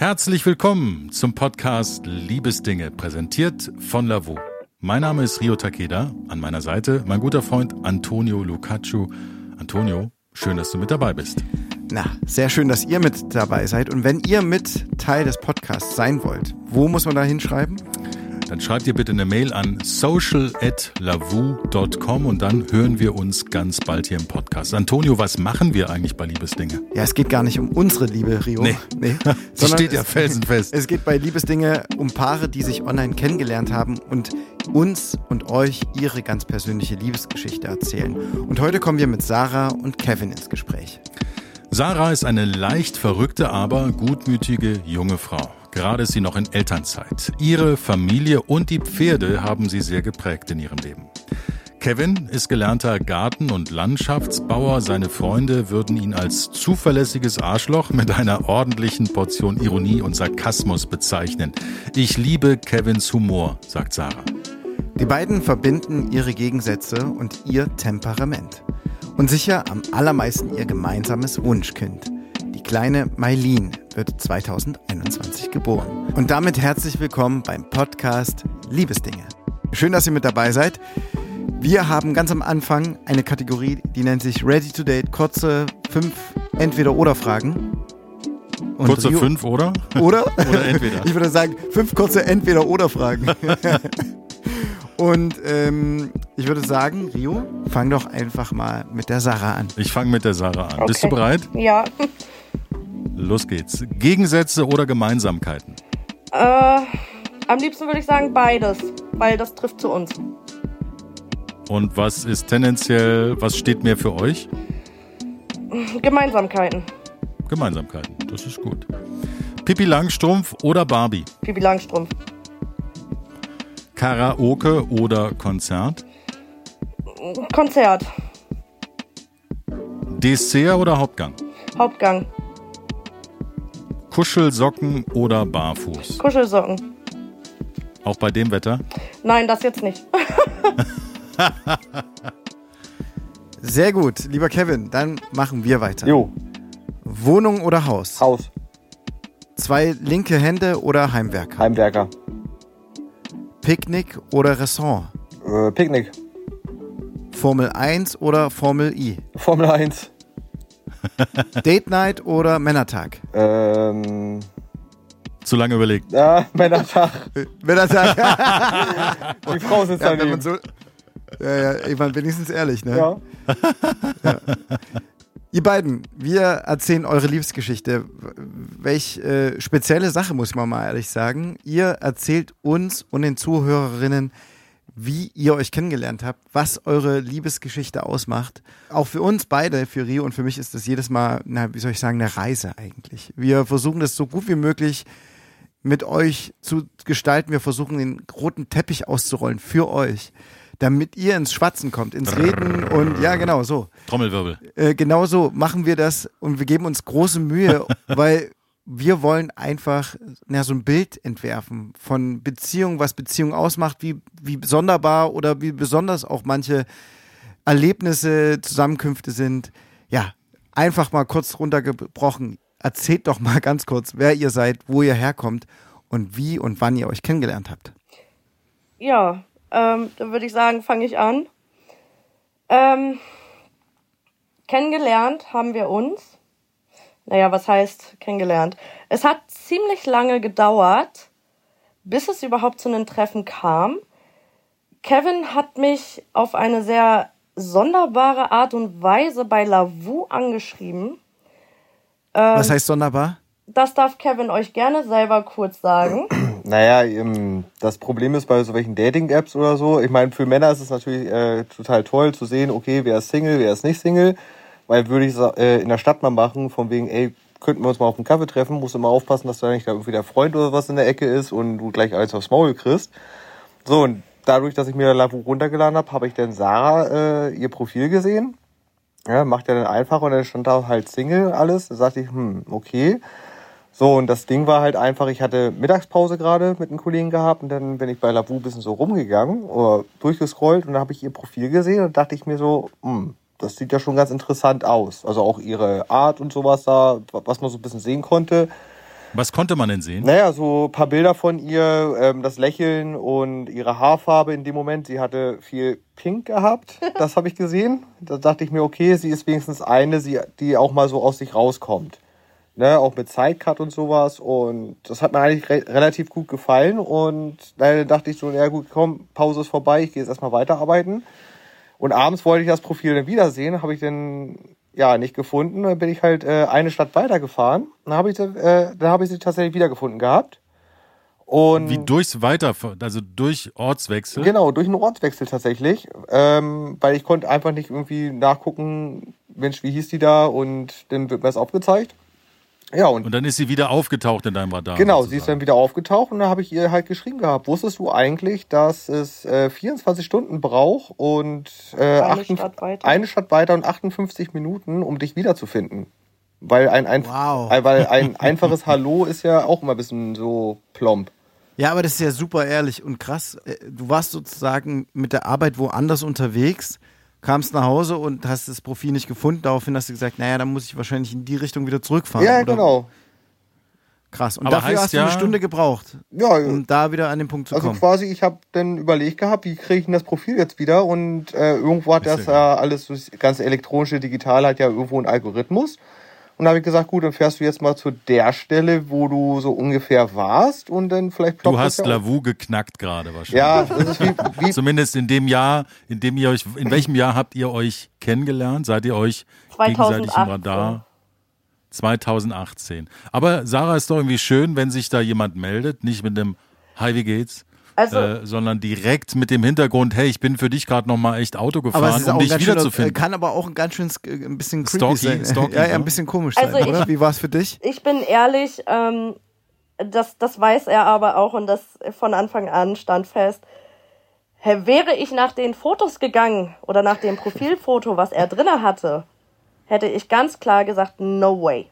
Herzlich willkommen zum Podcast Liebesdinge, präsentiert von Lavu. Mein Name ist Rio Takeda, an meiner Seite mein guter Freund Antonio Lucaccio. Antonio, schön, dass du mit dabei bist. Na, sehr schön, dass ihr mit dabei seid. Und wenn ihr mit Teil des Podcasts sein wollt, wo muss man da hinschreiben? Dann schreibt ihr bitte eine Mail an social@lavu.com und dann hören wir uns ganz bald hier im Podcast. Antonio, was machen wir eigentlich bei Liebesdinge? Ja, es geht gar nicht um unsere Liebe, Rio. Nee, nee. Sie steht ja felsenfest. Es geht bei Liebesdinge um Paare, die sich online kennengelernt haben und uns und euch ihre ganz persönliche Liebesgeschichte erzählen. Und heute kommen wir mit Sarah und Kevin ins Gespräch. Sarah ist eine leicht verrückte, aber gutmütige junge Frau. Gerade ist sie noch in Elternzeit. Ihre Familie und die Pferde haben sie sehr geprägt in ihrem Leben. Kevin ist gelernter Garten- und Landschaftsbauer. Seine Freunde würden ihn als zuverlässiges Arschloch mit einer ordentlichen Portion Ironie und Sarkasmus bezeichnen. Ich liebe Kevins Humor, sagt Sarah. Die beiden verbinden ihre Gegensätze und ihr Temperament. Und sicher am allermeisten ihr gemeinsames Wunschkind. Die kleine Mailin wird 2021 geboren. Und damit herzlich willkommen beim Podcast Liebesdinge. Schön, dass ihr mit dabei seid. Wir haben ganz am Anfang eine Kategorie, die nennt sich Ready to Date, kurze fünf Entweder-Oder-Fragen. Und kurze Rio, fünf, oder? Oder? oder entweder. Ich würde sagen, fünf kurze Entweder-Oder-Fragen. Und ähm, ich würde sagen, Rio, fang doch einfach mal mit der Sarah an. Ich fange mit der Sarah an. Okay. Bist du bereit? Ja. Los geht's. Gegensätze oder Gemeinsamkeiten? Äh, am liebsten würde ich sagen beides, weil das trifft zu uns. Und was ist tendenziell, was steht mehr für euch? Gemeinsamkeiten. Gemeinsamkeiten, das ist gut. Pippi Langstrumpf oder Barbie? Pippi Langstrumpf. Karaoke oder Konzert? Konzert. Dessert oder Hauptgang? Hauptgang. Kuschelsocken oder barfuß? Kuschelsocken. Auch bei dem Wetter? Nein, das jetzt nicht. Sehr gut, lieber Kevin, dann machen wir weiter. Jo. Wohnung oder Haus? Haus. Zwei linke Hände oder Heimwerker? Heimwerker. Picknick oder Restaurant? Äh, Picknick. Formel 1 oder Formel I? Formel 1. Date Night oder Männertag? Ähm. Zu lange überlegt. Ja, Männertag. Männertag. Die Frau sitzt ja, daneben. So, ja, ja, ich meine, wenigstens ehrlich, ne? Ja. ja. Ihr beiden, wir erzählen eure Liebesgeschichte. Welch äh, spezielle Sache, muss man mal ehrlich sagen. Ihr erzählt uns und den Zuhörerinnen, wie ihr euch kennengelernt habt, was eure Liebesgeschichte ausmacht. Auch für uns beide, für Rio und für mich ist das jedes Mal, na, wie soll ich sagen, eine Reise eigentlich. Wir versuchen das so gut wie möglich mit euch zu gestalten. Wir versuchen den roten Teppich auszurollen für euch damit ihr ins Schwatzen kommt, ins Reden und ja, genau so. Trommelwirbel. Äh, genau so machen wir das und wir geben uns große Mühe, weil wir wollen einfach na, so ein Bild entwerfen von Beziehung, was Beziehung ausmacht, wie, wie sonderbar oder wie besonders auch manche Erlebnisse, Zusammenkünfte sind. Ja, einfach mal kurz runtergebrochen. Erzählt doch mal ganz kurz, wer ihr seid, wo ihr herkommt und wie und wann ihr euch kennengelernt habt. Ja, ähm, dann würde ich sagen, fange ich an. Ähm, kennengelernt haben wir uns. Naja, was heißt kennengelernt? Es hat ziemlich lange gedauert, bis es überhaupt zu einem Treffen kam. Kevin hat mich auf eine sehr sonderbare Art und Weise bei Lavu angeschrieben. Ähm, was heißt sonderbar? Das darf Kevin euch gerne selber kurz sagen. Naja, das Problem ist bei so welchen Dating-Apps oder so, ich meine, für Männer ist es natürlich äh, total toll zu sehen, okay, wer ist Single, wer ist nicht Single, weil würde ich äh, in der Stadt mal machen, von wegen, ey, könnten wir uns mal auf einen Kaffee treffen, musst du mal aufpassen, dass da nicht da irgendwie der Freund oder was in der Ecke ist und du gleich alles aufs Maul kriegst. So, und dadurch, dass ich mir Lavu runtergeladen habe, habe ich dann Sarah äh, ihr Profil gesehen. Ja, macht ja dann einfach und dann stand da halt Single alles. Da sagte ich, hm, okay. So, und das Ding war halt einfach, ich hatte Mittagspause gerade mit einem Kollegen gehabt und dann bin ich bei Lavu ein bisschen so rumgegangen oder durchgescrollt und dann habe ich ihr Profil gesehen und dachte ich mir so, hm, das sieht ja schon ganz interessant aus. Also auch ihre Art und sowas da, was man so ein bisschen sehen konnte. Was konnte man denn sehen? Naja, so ein paar Bilder von ihr, ähm, das Lächeln und ihre Haarfarbe in dem Moment. Sie hatte viel Pink gehabt, das habe ich gesehen. Da dachte ich mir, okay, sie ist wenigstens eine, die auch mal so aus sich rauskommt. Ne, auch mit Sidecut und sowas. Und das hat mir eigentlich re relativ gut gefallen. Und dann dachte ich so, ja gut, komm, Pause ist vorbei, ich gehe jetzt erstmal weiterarbeiten. Und abends wollte ich das Profil dann wiedersehen, habe ich dann ja nicht gefunden. Dann bin ich halt äh, eine Stadt weitergefahren. Dann habe ich, äh, dann habe ich sie tatsächlich wiedergefunden gehabt. Und Wie durchs Weiter, also durch Ortswechsel? Genau, durch einen Ortswechsel tatsächlich. Ähm, weil ich konnte einfach nicht irgendwie nachgucken, Mensch, wie hieß die da? Und dann wird mir das aufgezeigt. Ja, und, und dann ist sie wieder aufgetaucht in deinem Radar. Genau, sozusagen. sie ist dann wieder aufgetaucht und da habe ich ihr halt geschrieben gehabt. Wusstest du eigentlich, dass es äh, 24 Stunden braucht und äh, eine, 8, Stadt eine Stadt weiter und 58 Minuten, um dich wiederzufinden? Weil ein, ein, wow. weil ein einfaches Hallo ist ja auch immer ein bisschen so plomp. Ja, aber das ist ja super ehrlich und krass. Äh, du warst sozusagen mit der Arbeit woanders unterwegs kamst nach Hause und hast das Profil nicht gefunden. Daraufhin hast du gesagt, naja, dann muss ich wahrscheinlich in die Richtung wieder zurückfahren. Ja, oder? genau. Krass. Und Aber dafür hast du eine Stunde gebraucht, ja, um da wieder an den Punkt zu also kommen. Also quasi, ich habe dann überlegt gehabt, wie kriege ich denn das Profil jetzt wieder? Und äh, irgendwo hat das ja alles, das ganze elektronische Digital hat ja irgendwo einen Algorithmus. Und da habe ich gesagt, gut, dann fährst du jetzt mal zu der Stelle, wo du so ungefähr warst und dann vielleicht Du hast ja Lavu geknackt gerade wahrscheinlich. Ja, das ist wie, wie Zumindest in dem Jahr, in dem ihr euch, in welchem Jahr habt ihr euch kennengelernt? Seid ihr euch 2018. gegenseitig im Radar? 2018. Aber Sarah ist doch irgendwie schön, wenn sich da jemand meldet, nicht mit dem Hi, wie geht's? Also, äh, sondern direkt mit dem Hintergrund, hey, ich bin für dich gerade noch mal echt Auto gefahren, um dich wiederzufinden. Kann aber auch ein ganz schön ein bisschen creepy Stalky, sein. Stalky, ja, ja, ein bisschen komisch also sein, oder? Wie war es für dich? Ich bin ehrlich, ähm, das, das weiß er aber auch und das von Anfang an stand fest. Hey, wäre ich nach den Fotos gegangen oder nach dem Profilfoto, was er drinne hatte, hätte ich ganz klar gesagt, no way.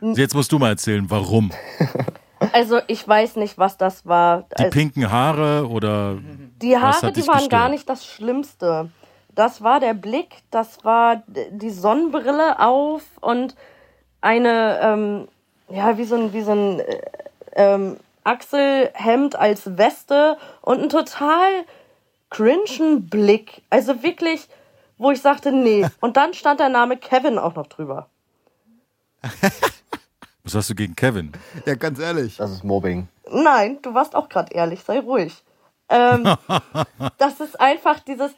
Jetzt musst du mal erzählen, warum. Also ich weiß nicht, was das war. Die also, pinken Haare oder. Die Haare, die waren gestört? gar nicht das Schlimmste. Das war der Blick, das war die Sonnenbrille auf und eine, ähm, ja, wie so ein, wie so ein äh, ähm, Achselhemd als Weste und ein total cringen Blick. Also wirklich, wo ich sagte, nee. Und dann stand der Name Kevin auch noch drüber. Was hast du gegen Kevin? Ja, ganz ehrlich. Das ist Mobbing. Nein, du warst auch gerade ehrlich, sei ruhig. Ähm, das ist einfach dieses,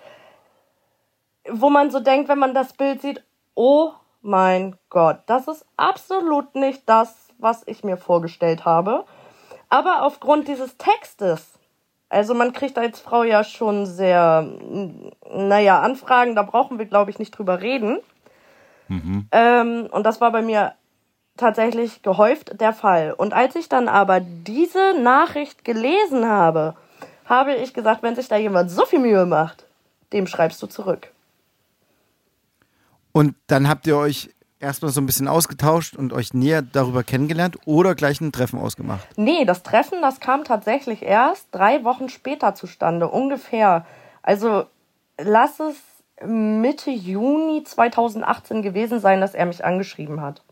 wo man so denkt, wenn man das Bild sieht, oh mein Gott, das ist absolut nicht das, was ich mir vorgestellt habe. Aber aufgrund dieses Textes, also man kriegt als Frau ja schon sehr, naja, Anfragen, da brauchen wir, glaube ich, nicht drüber reden. Mhm. Ähm, und das war bei mir tatsächlich gehäuft der Fall. Und als ich dann aber diese Nachricht gelesen habe, habe ich gesagt, wenn sich da jemand so viel Mühe macht, dem schreibst du zurück. Und dann habt ihr euch erstmal so ein bisschen ausgetauscht und euch näher darüber kennengelernt oder gleich ein Treffen ausgemacht? Nee, das Treffen, das kam tatsächlich erst drei Wochen später zustande, ungefähr. Also lass es Mitte Juni 2018 gewesen sein, dass er mich angeschrieben hat.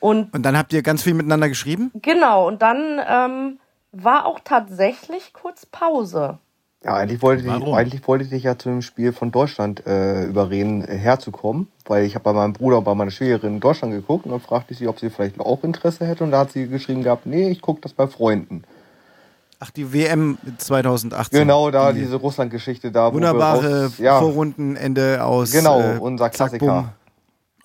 Und, und dann habt ihr ganz viel miteinander geschrieben? Genau, und dann ähm, war auch tatsächlich kurz Pause. Ja, eigentlich wollte, ich, eigentlich wollte ich dich ja zu dem Spiel von Deutschland äh, überreden, äh, herzukommen, weil ich habe bei meinem Bruder und bei meiner Schwägerin in Deutschland geguckt und dann fragte ich sie, ob sie vielleicht auch Interesse hätte und da hat sie geschrieben gehabt, nee, ich gucke das bei Freunden. Ach, die WM 2018. Genau, da die diese Russland-Geschichte da. Wunderbare raus, ja, Vorrundenende aus. Genau, äh, unser Klassiker. Zack,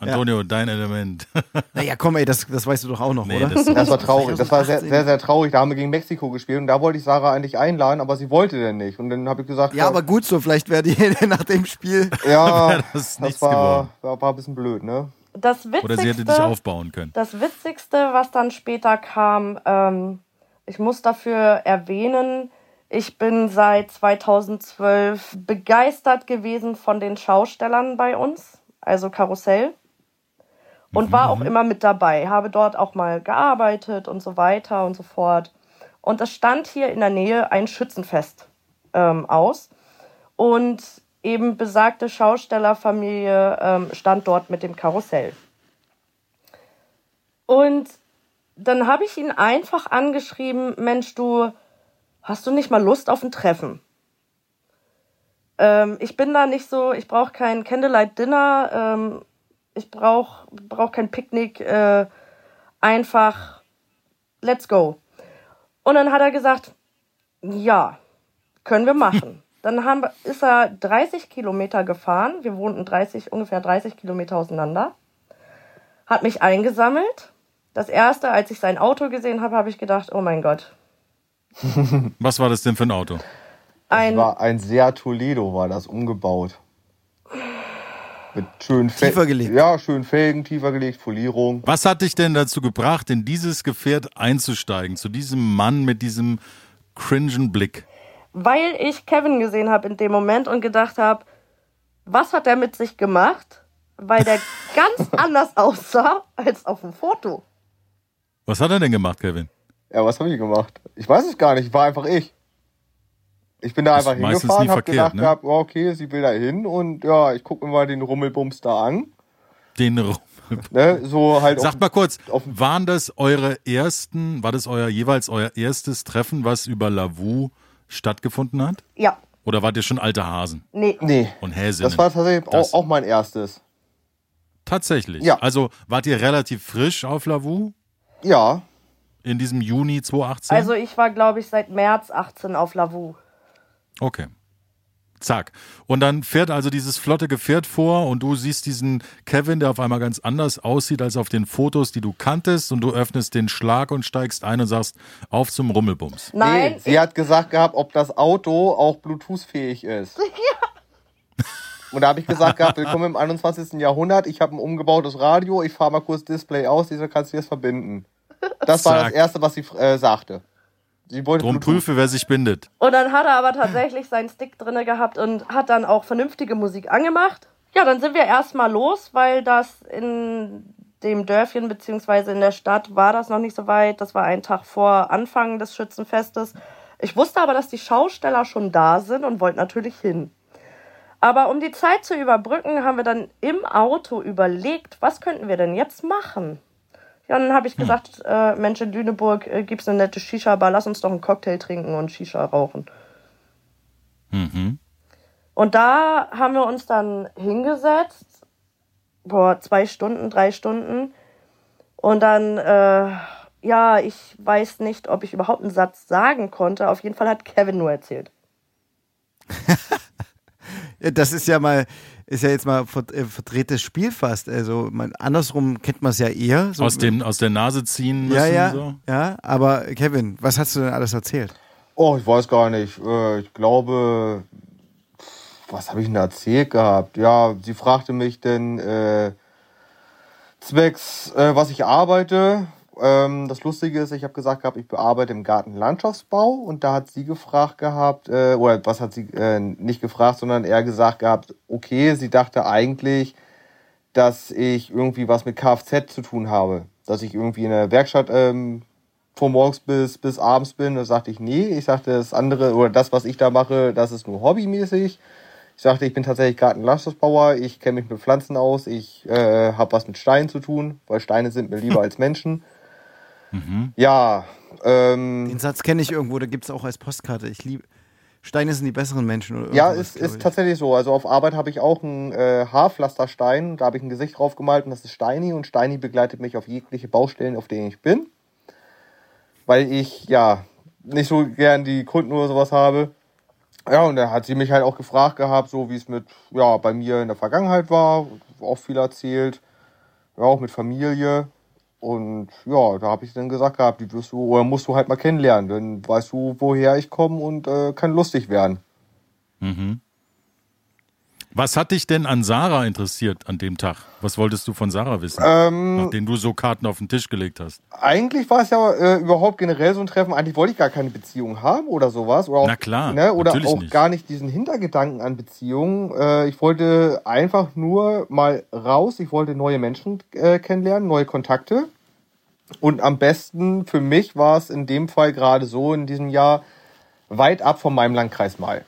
Antonio, ja. dein Element. naja, komm, ey, das, das weißt du doch auch noch, nee, oder? Das, das war traurig. Das war sehr, sehr, sehr traurig. Da haben wir gegen Mexiko gespielt und da wollte ich Sarah eigentlich einladen, aber sie wollte denn nicht. Und dann habe ich gesagt, ja, ja, aber gut so, vielleicht wäre die nach dem Spiel. Ja, das, das war, war, war ein bisschen blöd, ne? Das Witzigste, oder sie hätte dich aufbauen können. Das Witzigste, was dann später kam, ähm, ich muss dafür erwähnen, ich bin seit 2012 begeistert gewesen von den Schaustellern bei uns, also Karussell und war auch mhm. immer mit dabei, habe dort auch mal gearbeitet und so weiter und so fort. Und es stand hier in der Nähe ein Schützenfest ähm, aus und eben besagte Schaustellerfamilie ähm, stand dort mit dem Karussell. Und dann habe ich ihn einfach angeschrieben, Mensch, du hast du nicht mal Lust auf ein Treffen? Ähm, ich bin da nicht so, ich brauche kein Candlelight Dinner, ähm, ich brauche brauch kein Picknick, äh, einfach let's go. Und dann hat er gesagt, ja, können wir machen. Dann haben, ist er 30 Kilometer gefahren. Wir wohnten 30, ungefähr 30 Kilometer auseinander. Hat mich eingesammelt. Das erste, als ich sein Auto gesehen habe, habe ich gedacht, oh mein Gott. Was war das denn für ein Auto? Ein, das war ein Seat Toledo, war das umgebaut. Mit schön tiefer gelegt. Ja, schön Felgen, tiefer gelegt, Folierung. Was hat dich denn dazu gebracht, in dieses Gefährt einzusteigen? Zu diesem Mann mit diesem cringen Blick? Weil ich Kevin gesehen habe in dem Moment und gedacht habe, was hat er mit sich gemacht? Weil der ganz anders aussah als auf dem Foto. Was hat er denn gemacht, Kevin? Ja, was habe ich gemacht? Ich weiß es gar nicht, war einfach ich. Ich bin da einfach hingefahren, hab verkehrt, gedacht, ne? gehabt, oh, okay, sie will da hin und ja, ich gucke mir mal den Rummelbums da an. Den Rummelbums. Ne, so halt Sagt mal kurz, waren das eure ersten, war das euer jeweils euer erstes Treffen, was über Lavu stattgefunden hat? Ja. Oder wart ihr schon alte Hasen? Nee. Nee. Und Häsinnen? Das war tatsächlich das auch, auch mein erstes. Tatsächlich? Ja. Also wart ihr relativ frisch auf Lavu? Ja. In diesem Juni 2018? Also ich war, glaube ich, seit März 18 auf Lavu. Okay. Zack. Und dann fährt also dieses flotte Gefährt vor und du siehst diesen Kevin, der auf einmal ganz anders aussieht als auf den Fotos, die du kanntest und du öffnest den Schlag und steigst ein und sagst, auf zum Rummelbums. Nein. Nee, sie hat gesagt gehabt, ob das Auto auch Bluetooth-fähig ist. Ja. Und da habe ich gesagt gehabt, willkommen im 21. Jahrhundert, ich habe ein umgebautes Radio, ich fahre mal kurz Display aus, dieser kannst du jetzt verbinden. Das war das Erste, was sie äh, sagte. Sie wollte Drum prüfe, wer sich bindet. Und dann hat er aber tatsächlich seinen Stick drinne gehabt und hat dann auch vernünftige Musik angemacht. Ja, dann sind wir erstmal los, weil das in dem Dörfchen beziehungsweise in der Stadt war das noch nicht so weit. Das war ein Tag vor Anfang des Schützenfestes. Ich wusste aber, dass die Schausteller schon da sind und wollte natürlich hin. Aber um die Zeit zu überbrücken, haben wir dann im Auto überlegt, was könnten wir denn jetzt machen? Ja, dann habe ich hm. gesagt, äh, Mensch, in Lüneburg äh, gibt es eine nette Shisha-Bar, lass uns doch einen Cocktail trinken und Shisha rauchen. Mhm. Und da haben wir uns dann hingesetzt, boah, zwei Stunden, drei Stunden. Und dann, äh, ja, ich weiß nicht, ob ich überhaupt einen Satz sagen konnte. Auf jeden Fall hat Kevin nur erzählt. das ist ja mal, ist ja jetzt mal äh, verdrehtes Spiel fast. Also man, andersrum kennt man es ja eher. So aus, dem, aus der Nase ziehen müssen. Ja, ja, so. ja. Aber Kevin, was hast du denn alles erzählt? Oh, ich weiß gar nicht. Äh, ich glaube, was habe ich denn erzählt gehabt? Ja, sie fragte mich denn äh, zwecks, äh, was ich arbeite, ähm, das Lustige ist, ich habe gesagt gehabt, ich bearbeite im Gartenlandschaftsbau und da hat sie gefragt gehabt, äh, oder was hat sie äh, nicht gefragt, sondern eher gesagt gehabt, okay, sie dachte eigentlich, dass ich irgendwie was mit Kfz zu tun habe, dass ich irgendwie in der Werkstatt ähm, von morgens bis, bis abends bin. Da sagte ich, nee, ich sagte, das andere oder das, was ich da mache, das ist nur hobbymäßig. Ich sagte, ich bin tatsächlich Gartenlandschaftsbauer, ich kenne mich mit Pflanzen aus, ich äh, habe was mit Steinen zu tun, weil Steine sind mir lieber als Menschen. Mhm. Ja. Ähm, Den Satz kenne ich irgendwo, da gibt es auch als Postkarte. Ich liebe. Steine sind die besseren Menschen. Oder ja, ist, ist tatsächlich so. Also auf Arbeit habe ich auch einen äh, Haarpflasterstein. Da habe ich ein Gesicht drauf gemalt und das ist Steini. Und Steini begleitet mich auf jegliche Baustellen, auf denen ich bin. Weil ich, ja, nicht so gern die Kunden oder sowas habe. Ja, und da hat sie mich halt auch gefragt gehabt, so wie es mit, ja, bei mir in der Vergangenheit war. Auch viel erzählt. Ja, auch mit Familie. Und ja, da habe ich dann gesagt gehabt, die wirst du oder musst du halt mal kennenlernen, dann weißt du, woher ich komme und äh, kann lustig werden. Mhm. Was hat dich denn an Sarah interessiert an dem Tag? Was wolltest du von Sarah wissen, ähm, nachdem du so Karten auf den Tisch gelegt hast? Eigentlich war es ja äh, überhaupt generell so ein Treffen. Eigentlich wollte ich gar keine Beziehung haben oder sowas. Oder auch, Na klar. Ne, oder auch nicht. gar nicht diesen Hintergedanken an Beziehungen. Äh, ich wollte einfach nur mal raus. Ich wollte neue Menschen äh, kennenlernen, neue Kontakte. Und am besten für mich war es in dem Fall gerade so in diesem Jahr weit ab von meinem Landkreis mal.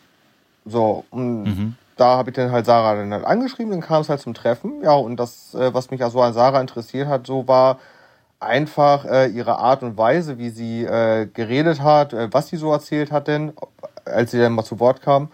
So, und mhm. Da habe ich dann halt Sarah dann halt angeschrieben, dann kam es halt zum Treffen. Ja, und das, äh, was mich also an Sarah interessiert hat, so war einfach äh, ihre Art und Weise, wie sie äh, geredet hat, äh, was sie so erzählt hat denn, als sie dann mal zu Wort kam,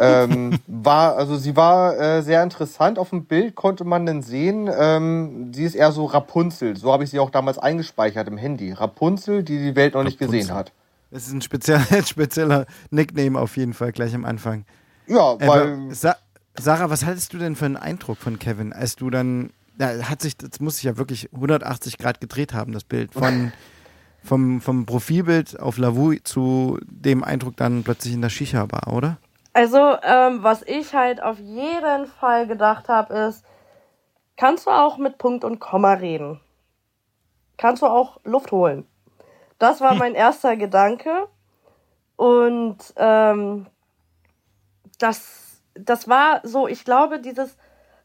ähm, war, also sie war äh, sehr interessant. Auf dem Bild konnte man dann sehen, ähm, sie ist eher so Rapunzel. So habe ich sie auch damals eingespeichert im Handy. Rapunzel, die die Welt noch nicht gesehen hat. Das ist ein spezieller, spezieller Nickname auf jeden Fall gleich am Anfang. Ja, Äh, weil Sa Sarah, was hattest du denn für einen Eindruck von Kevin, als du dann, da hat sich, das muss sich ja wirklich 180 Grad gedreht haben, das Bild. Von, vom, vom Profilbild auf Lavu zu dem Eindruck dann plötzlich in der Shisha-Bar, oder? Also, ähm, was ich halt auf jeden Fall gedacht habe, ist, kannst du auch mit Punkt und Komma reden? Kannst du auch Luft holen? Das war mein erster Gedanke. Und ähm, das, das war so, ich glaube, dieses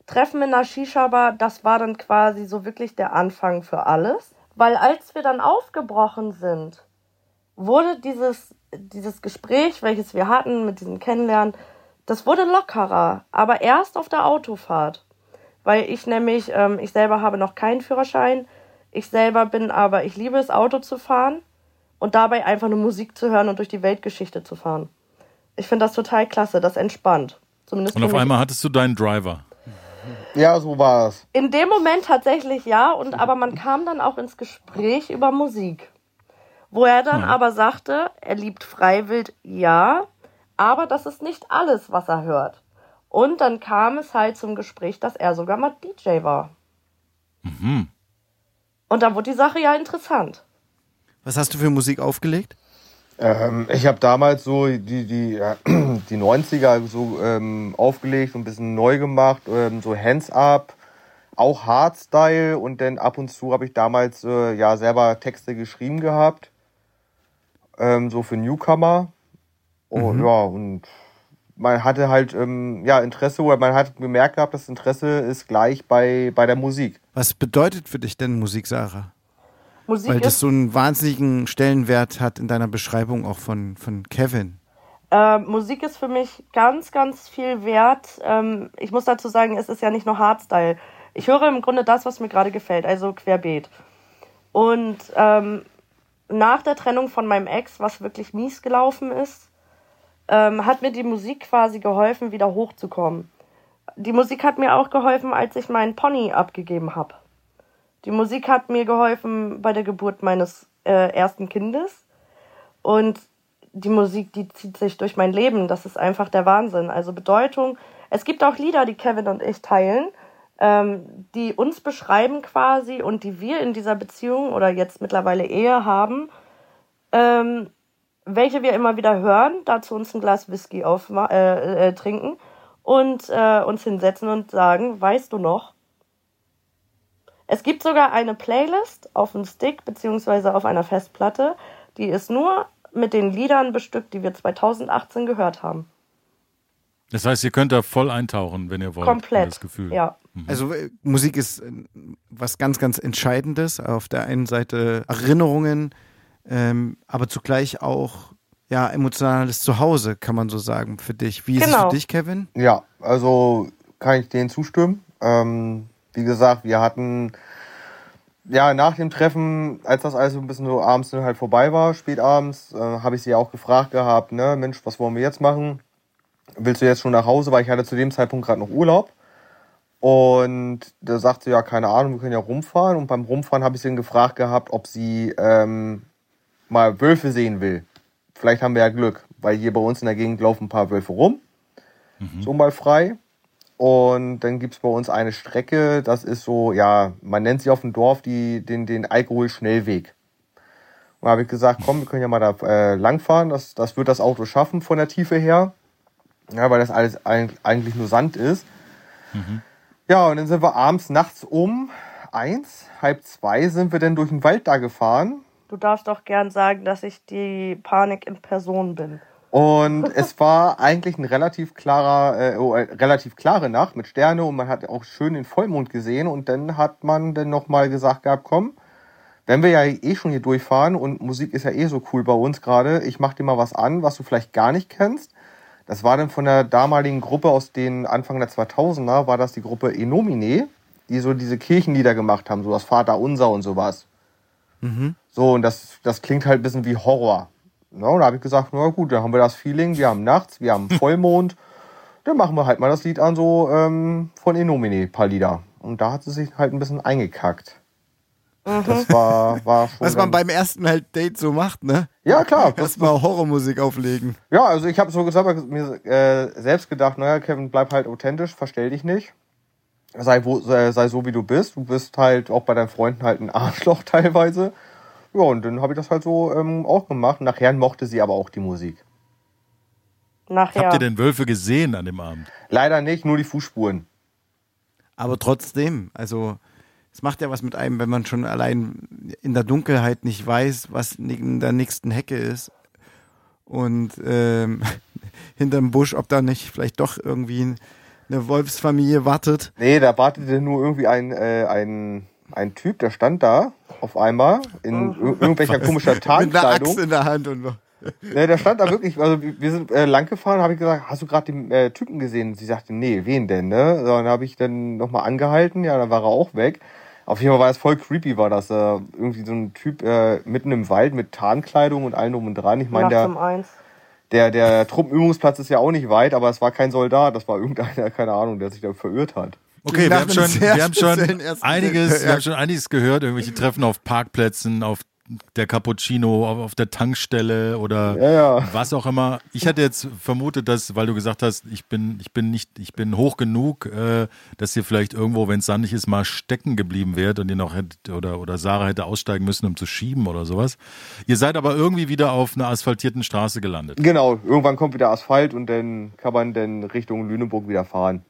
Treffen in der Shisha-Bar, das war dann quasi so wirklich der Anfang für alles. Weil als wir dann aufgebrochen sind, wurde dieses, dieses Gespräch, welches wir hatten mit diesem Kennenlernen, das wurde lockerer, aber erst auf der Autofahrt. Weil ich nämlich, ähm, ich selber habe noch keinen Führerschein, ich selber bin aber, ich liebe es, Auto zu fahren und dabei einfach nur Musik zu hören und durch die Weltgeschichte zu fahren. Ich finde das total klasse, das entspannt. Zumindest Und auf einmal hattest du deinen Driver. ja, so war es. In dem Moment tatsächlich ja, und aber man kam dann auch ins Gespräch über Musik. Wo er dann aber sagte, er liebt Freiwild, ja, aber das ist nicht alles, was er hört. Und dann kam es halt zum Gespräch, dass er sogar mal DJ war. Und dann wurde die Sache ja interessant. Was hast du für Musik aufgelegt? Ähm, ich habe damals so die, die, ja, die 90er so ähm, aufgelegt und ein bisschen neu gemacht, ähm, so Hands Up, auch Hardstyle und dann ab und zu habe ich damals äh, ja selber Texte geschrieben gehabt, ähm, so für Newcomer. Und ja, und man hatte halt ähm, ja Interesse oder man hat gemerkt gehabt, das Interesse ist gleich bei, bei der Musik. Was bedeutet für dich denn Musik, Sarah? Musik Weil das ist so einen wahnsinnigen Stellenwert hat in deiner Beschreibung auch von, von Kevin. Äh, Musik ist für mich ganz, ganz viel wert. Ähm, ich muss dazu sagen, es ist ja nicht nur Hardstyle. Ich höre im Grunde das, was mir gerade gefällt, also querbeet. Und ähm, nach der Trennung von meinem Ex, was wirklich mies gelaufen ist, ähm, hat mir die Musik quasi geholfen, wieder hochzukommen. Die Musik hat mir auch geholfen, als ich meinen Pony abgegeben habe. Die Musik hat mir geholfen bei der Geburt meines äh, ersten Kindes. Und die Musik, die zieht sich durch mein Leben. Das ist einfach der Wahnsinn. Also Bedeutung. Es gibt auch Lieder, die Kevin und ich teilen, ähm, die uns beschreiben quasi und die wir in dieser Beziehung oder jetzt mittlerweile Ehe haben, ähm, welche wir immer wieder hören, dazu uns ein Glas Whisky auf, äh, äh, trinken und äh, uns hinsetzen und sagen, weißt du noch? Es gibt sogar eine Playlist auf dem Stick beziehungsweise auf einer Festplatte, die ist nur mit den Liedern bestückt, die wir 2018 gehört haben. Das heißt, ihr könnt da voll eintauchen, wenn ihr wollt. Komplett. Das Gefühl. Ja. Also äh, Musik ist äh, was ganz, ganz Entscheidendes. Auf der einen Seite Erinnerungen, ähm, aber zugleich auch ja emotionales Zuhause, kann man so sagen, für dich. Wie ist es Genau. für dich, Kevin? Ja, also kann ich denen zustimmen. Ähm, wie gesagt, wir hatten ja nach dem Treffen, als das alles so ein bisschen so abends halt vorbei war, spät abends, äh, habe ich sie auch gefragt gehabt, ne, Mensch, was wollen wir jetzt machen? Willst du jetzt schon nach Hause? Weil ich hatte zu dem Zeitpunkt gerade noch Urlaub. Und da sagte sie, ja, keine Ahnung, wir können ja rumfahren. Und beim Rumfahren habe ich sie dann gefragt gehabt, ob sie ähm, mal Wölfe sehen will. Vielleicht haben wir ja Glück, weil hier bei uns in der Gegend laufen ein paar Wölfe rum so mal frei. Und dann gibt's bei uns eine Strecke, das ist so, ja, man nennt sie auf dem Dorf die, den, den Alkoholschnellweg. Und da habe ich gesagt, komm, wir können ja mal da äh, langfahren, das, das wird das Auto schaffen von der Tiefe her. Ja, weil das alles eig- eigentlich nur Sand ist. Ja, und dann sind wir abends, nachts um eins, halb zwei sind wir dann durch den Wald da gefahren. Du darfst doch gern sagen, dass ich die Panik in Person bin. Und es war eigentlich ein relativ klarer, äh, oh, äh, relativ klare Nacht mit Sterne und man hat auch schön den Vollmond gesehen und dann hat man dann nochmal gesagt gehabt, komm, wenn wir ja eh schon hier durchfahren und Musik ist ja eh so cool bei uns gerade, ich mach dir mal was an, was du vielleicht gar nicht kennst. Das war dann von der damaligen Gruppe aus den Anfang der 2000er, war das die Gruppe Enomine, die so diese Kirchenlieder gemacht haben, so das Vater Unser und sowas. So, und das, das klingt halt ein bisschen wie Horror. Na, und da habe ich gesagt, na gut, dann haben wir das Feeling, wir haben nachts, wir haben Vollmond, dann machen wir halt mal das Lied an, so ähm, von Enomine, paar Lieder. Und da hat sie sich halt ein bisschen eingekackt. Das war, war schon. Was man beim ersten halt Date so macht, ne? ja, klar. Das, Erstmal Horrormusik auflegen. ja, also ich habe so gesagt, mir äh, selbst gedacht, naja, Kevin, bleib halt authentisch, verstell dich nicht. Sei, wo, sei, sei so, wie du bist. Du bist halt auch bei deinen Freunden halt ein Arschloch teilweise. Ja, und dann habe ich das halt so ähm, auch gemacht. Nachher mochte sie aber auch die Musik. Nachher. Habt ihr denn Wölfe gesehen an dem Abend? Leider nicht, nur die Fußspuren. Aber trotzdem, also es macht ja was mit einem, wenn man schon allein in der Dunkelheit nicht weiß, was in der nächsten Hecke ist. Und ähm, hinterm Busch, ob da nicht vielleicht doch irgendwie eine Wolfsfamilie wartet. Nee, da wartete nur irgendwie ein, äh, ein, ein Typ, der stand da auf einmal in ir irgendwelcher komischer Mit einer Axt Tarnkleidung. in der Hand und so. Nee, der stand da wirklich, also wir sind äh, lang gefahren, habe ich gesagt, hast du gerade den äh, Typen gesehen? Sie sagte, nee, wen denn, ne? So, dann habe ich dann nochmal angehalten, ja, dann war er auch weg. Auf jeden Fall war es voll creepy, war das. Äh, irgendwie so ein Typ äh, mitten im Wald mit Tarnkleidung und allem drum und dran. Ich meine, um der, der, der Truppenübungsplatz ist ja auch nicht weit, aber es war kein Soldat, das war irgendeiner, keine Ahnung, der sich da verirrt hat. Okay, wir haben schon, wir haben schon einiges, wir haben schon einiges gehört, irgendwelche Treffen auf Parkplätzen, auf der Cappuccino, auf, auf der Tankstelle oder Ja, ja. was auch immer. Ich hatte jetzt vermutet, dass, weil du gesagt hast, ich bin, ich bin nicht, ich bin hoch genug, äh, dass ihr vielleicht irgendwo, wenn es sandig ist, mal stecken geblieben wärt und ihr noch hättet, oder, oder Sarah hätte aussteigen müssen, um zu schieben oder sowas. Ihr seid aber irgendwie wieder auf einer asphaltierten Straße gelandet. Genau, irgendwann kommt wieder Asphalt und dann kann man dann Richtung Lüneburg wieder fahren.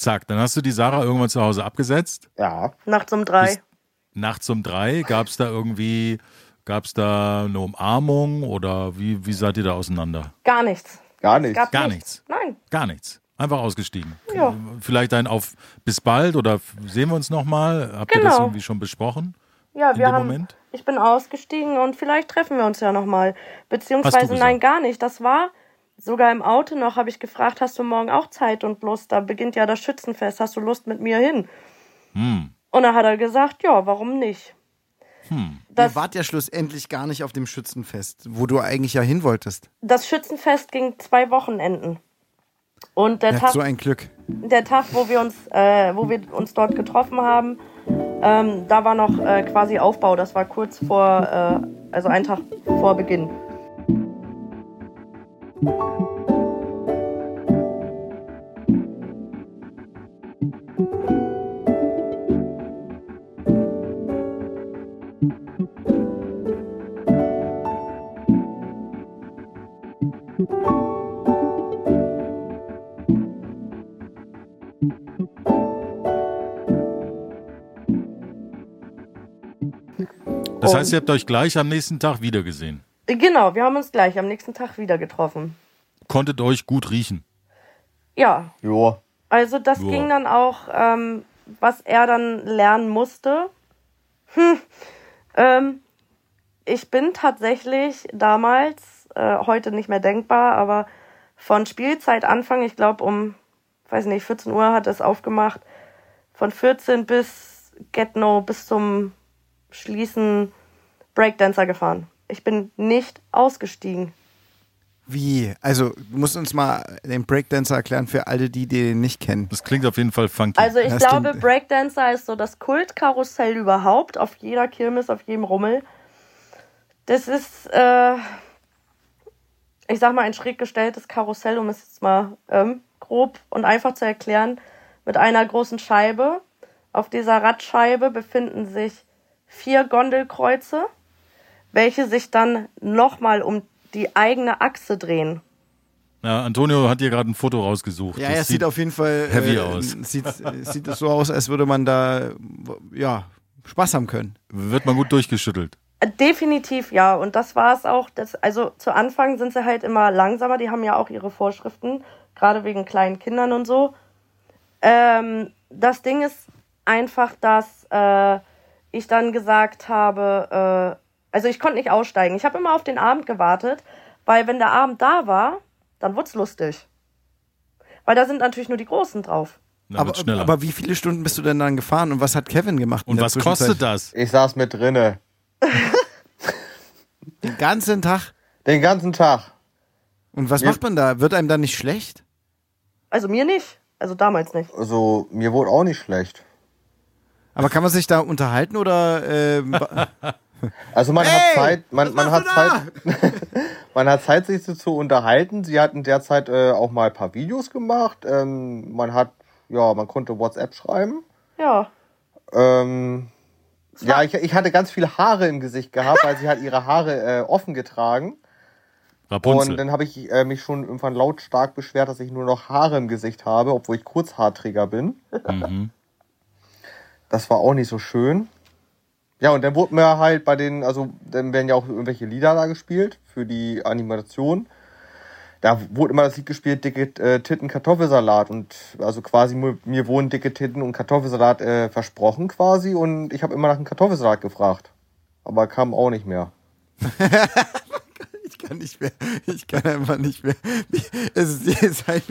Zack, dann hast du die Sarah irgendwann zu Hause abgesetzt. Ja. Nachts um drei. Bist- nachts um drei, gab es da irgendwie, gab es da eine Umarmung oder wie, wie seid ihr da auseinander? Gar nichts. Gar nichts. Gar nichts. nichts. Nein. Gar nichts. Einfach ausgestiegen. Ja. Vielleicht ein auf bis bald oder sehen wir uns nochmal? Habt ihr das Genau. irgendwie schon besprochen? Ja, wir haben. Moment? Ich bin ausgestiegen und vielleicht treffen wir uns ja nochmal. Beziehungsweise nein, gar nicht. Das war sogar im Auto noch, habe ich gefragt, hast du morgen auch Zeit und Lust? Da beginnt ja das Schützenfest. Hast du Lust mit mir hin? Hm. Und da hat er gesagt, ja, warum nicht? Hm. Das, Ihr wart ja schlussendlich gar nicht auf dem Schützenfest, wo du eigentlich ja hin wolltest. das Schützenfest ging zwei Wochenenden. Und der Ja, Tag, so ein Glück. der Tag, wo wir uns, äh, wo wir uns dort getroffen haben, ähm, da war noch äh, quasi Aufbau. Das war kurz vor, äh, also einen Tag vor Beginn. Das heißt, ihr habt euch gleich am nächsten Tag wiedergesehen. Genau, wir haben uns gleich am nächsten Tag wieder getroffen. Konntet euch gut riechen. Ja, Joa. also das Ja. ging dann auch, ähm, was er dann lernen musste. Hm, ähm, ich bin tatsächlich damals, äh, heute nicht mehr denkbar, aber von Spielzeitanfang, ich glaube um, weiß nicht, 14 Uhr hat es aufgemacht, von 14 bis Get No, bis zum Schließen Breakdancer gefahren. Ich bin nicht ausgestiegen. Wie? Also, du musst uns mal den Breakdancer erklären für alle, die den nicht kennen. Das klingt auf jeden Fall funky. Also ich Das glaube, klingt- Breakdancer ist so das Kultkarussell überhaupt, auf jeder Kirmes, auf jedem Rummel. Das ist, äh, ich sag mal, ein schräg gestelltes Karussell, um es jetzt mal ähm, grob und einfach zu erklären, mit einer großen Scheibe. Auf dieser Radscheibe befinden sich vier Gondelkreuze, welche sich dann nochmal um die eigene Achse drehen. ja, Antonio hat hier gerade ein Foto rausgesucht. Ja, Das es sieht auf jeden Fall heavy äh, aus. Sieht, sieht es so aus, als würde man da ja Spaß haben können. Wird man gut durchgeschüttelt. Äh, Definitiv ja. Und das war es auch. Das, also zu Anfang sind sie halt immer langsamer. Die haben ja auch ihre Vorschriften, gerade wegen kleinen Kindern und so. Ähm, das Ding ist einfach, dass äh, ich dann gesagt habe, äh, also ich konnte nicht aussteigen. Ich habe immer auf den Abend gewartet, weil wenn der Abend da war, dann wurde es lustig. Weil da sind natürlich nur die Großen drauf. Dann Aber, schneller. aber wie viele Stunden bist du denn dann gefahren und was hat Kevin gemacht? in Und was kostet das? Ich saß mit drinne. Den ganzen Tag. Den ganzen Tag. Und was Ja. macht man da? Wird einem da nicht schlecht? Also mir nicht. Also damals nicht. Also, mir wurde auch nicht schlecht. Aber kann man sich da unterhalten oder ähm, ba- Also man Hey, hat Zeit, man, man hat Zeit, man hat Zeit, sich zu, zu unterhalten. Sie hatten derzeit äh, auch mal ein paar Videos gemacht. Ähm, man hat, ja, man konnte WhatsApp schreiben. Ja. Ähm, ja, ich, ich hatte ganz viele Haare im Gesicht gehabt, weil sie hat ihre Haare äh, offen getragen. Rapunzel. Und dann habe ich äh, mich schon irgendwann lautstark beschwert, dass ich nur noch Haare im Gesicht habe, obwohl ich Kurzhaarträger bin. Mhm. Das war auch nicht so schön. Ja, und dann wurde mir halt bei den, also dann werden ja auch irgendwelche Lieder da gespielt für die Animation. Da wurde immer das Lied gespielt, dicke äh, Titten Kartoffelsalat und also quasi mir, mir wurden dicke Titten und Kartoffelsalat äh, versprochen quasi und ich habe immer nach dem Kartoffelsalat gefragt. Aber kam auch nicht mehr. ich kann nicht mehr. Ich kann einfach nicht mehr. Es ist eine,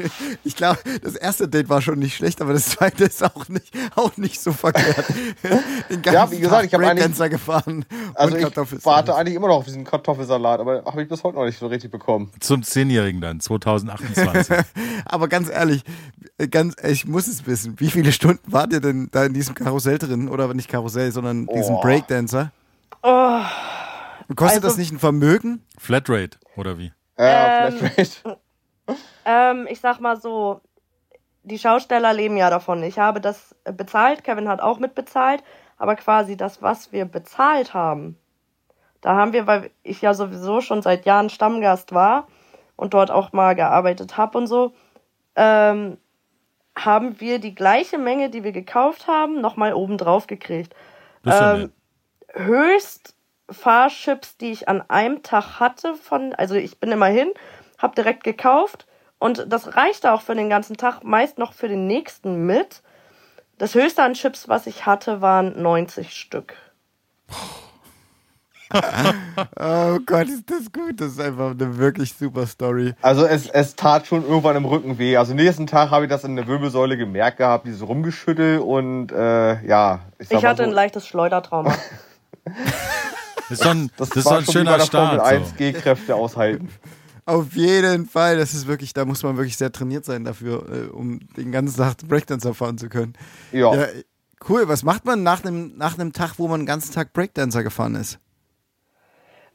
ich glaube, das erste Date war schon nicht schlecht, aber das zweite ist auch nicht, auch nicht so verkehrt. Den ganzen Ja, wie gesagt, Tag ich hab eigentlich- Breakdancer gefahren Also und ich warte eigentlich immer noch auf diesen Kartoffelsalat, aber habe ich bis heute noch nicht so richtig bekommen. Zum Zehnjährigen dann, 2028. Aber ganz ehrlich, ganz, ich muss es wissen. Wie viele Stunden wart ihr denn da in diesem Karussell drin? Oder nicht Karussell, sondern diesen Oh. Breakdancer? Oh, Und kostet Also- das nicht ein Vermögen? Flatrate, oder wie? Ja, Ähm, Flatrate. ähm, ich sag mal so, die Schausteller leben ja davon. Ich habe das bezahlt, Kevin hat auch mitbezahlt, aber quasi das, was wir bezahlt haben, da haben wir, weil ich ja sowieso schon seit Jahren Stammgast war und dort auch mal gearbeitet habe und so, ähm, haben wir die gleiche Menge, die wir gekauft haben, nochmal oben drauf gekriegt. Ähm, höchst Fahrchips, die ich an einem Tag hatte von, also ich bin immer hin, hab direkt gekauft und das reichte auch für den ganzen Tag, meist noch für den nächsten mit. Das höchste an Chips, was ich hatte, waren 90 Stück. Oh Gott, ist das gut. Das ist einfach eine wirklich super Story. Also es, es tat schon irgendwann im Rücken weh. Also nächsten Tag habe ich das in der Wirbelsäule gemerkt gehabt, dieses Rumgeschüttel und äh, ja. sag Ich mal hatte so, ein leichtes Schleudertrauma. Das ist doch ein, das, das ist doch ein schöner Formel Start. 1 So. G-Kräfte aushalten. Auf jeden Fall. Das ist wirklich, da muss man wirklich sehr trainiert sein dafür, äh, um den ganzen Tag Breakdancer fahren zu können. Ja. Ja, cool. Was macht man nach einem, nach einem Tag, wo man den ganzen Tag Breakdancer gefahren ist?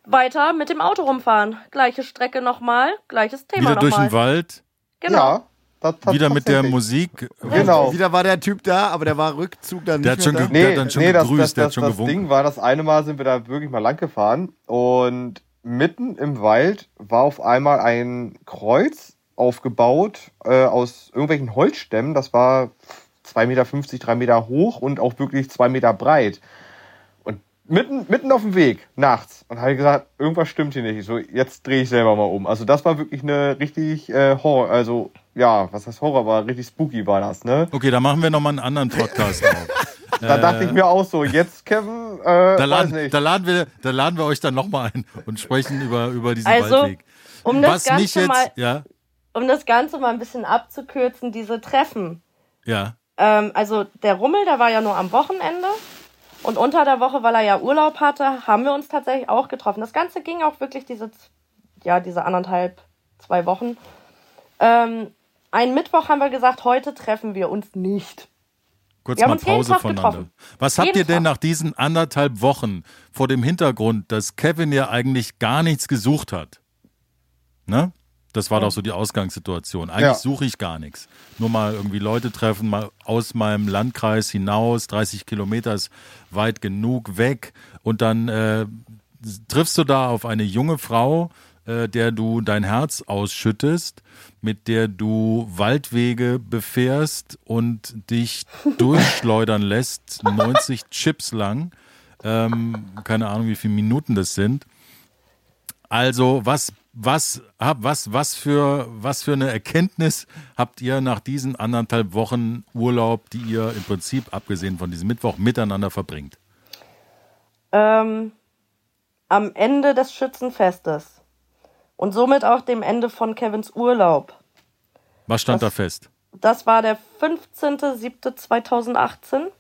Weiter mit dem Auto rumfahren. Gleiche Strecke nochmal, gleiches Thema Wieder durch nochmal. den Wald, Genau. Ja. Das, das wieder mit der. Musik. Genau. Wieder war der Typ da, aber der war Rückzug dann Der nicht hat mehr schon da. ge- Der Nee, hat dann schon nee das, gegrüßt, das, der hat das, schon das gewunken. Ding war, das eine Mal sind wir da wirklich mal lang gefahren und mitten im Wald war auf einmal ein Kreuz aufgebaut äh, aus irgendwelchen Holzstämmen. Das war 2,50 Meter, 3 Meter hoch und auch wirklich 2 Meter breit. Und mitten, mitten auf dem Weg, nachts. Und habe gesagt, irgendwas stimmt hier nicht. Ich So, jetzt drehe ich selber mal um. Also das war wirklich eine richtig äh, Horror, also ja, was heißt Horror, war richtig spooky war das, ne? Okay, da machen wir nochmal einen anderen Podcast auf. Da dachte ich mir auch so, jetzt Kevin, äh, Da weiß laden, nicht. da, laden wir, da laden wir euch dann nochmal ein und sprechen über, über diesen Also, Waldweg. Um das Was Ganze jetzt, mal, ja, um das Ganze mal ein bisschen abzukürzen, diese Treffen. ja, Ähm, also der Rummel, der war ja nur am Wochenende. Und unter der Woche, weil er ja Urlaub hatte, haben wir uns tatsächlich auch getroffen. Das Ganze ging auch wirklich diese, ja, diese anderthalb, zwei Wochen. Ähm, einen Mittwoch haben wir gesagt, heute treffen wir uns nicht. kurz Wir mal Pause voneinander. getroffen. Was habt Jeden ihr denn Tag. nach diesen anderthalb Wochen vor dem Hintergrund, dass Kevin ja eigentlich gar nichts gesucht hat? Ne? Das war doch so die Ausgangssituation. Eigentlich Ja. suche ich gar nichts. Nur mal irgendwie Leute treffen, mal aus meinem Landkreis hinaus, 30 Kilometer ist weit genug weg. Und dann äh, triffst du da auf eine junge Frau, äh, der du dein Herz ausschüttest, mit der du Waldwege befährst und dich durchschleudern lässt, 90 Chips lang. Ähm, keine Ahnung, wie viele Minuten das sind. Also, was, was, was, was, für, was für eine Erkenntnis habt ihr nach diesen anderthalb Wochen Urlaub, die ihr im Prinzip, abgesehen von diesem Mittwoch, miteinander verbringt? Ähm, am Ende des Schützenfestes. Und somit auch dem Ende von Kevins Urlaub. Was stand Was- da fest? Das war der 15.07.2018.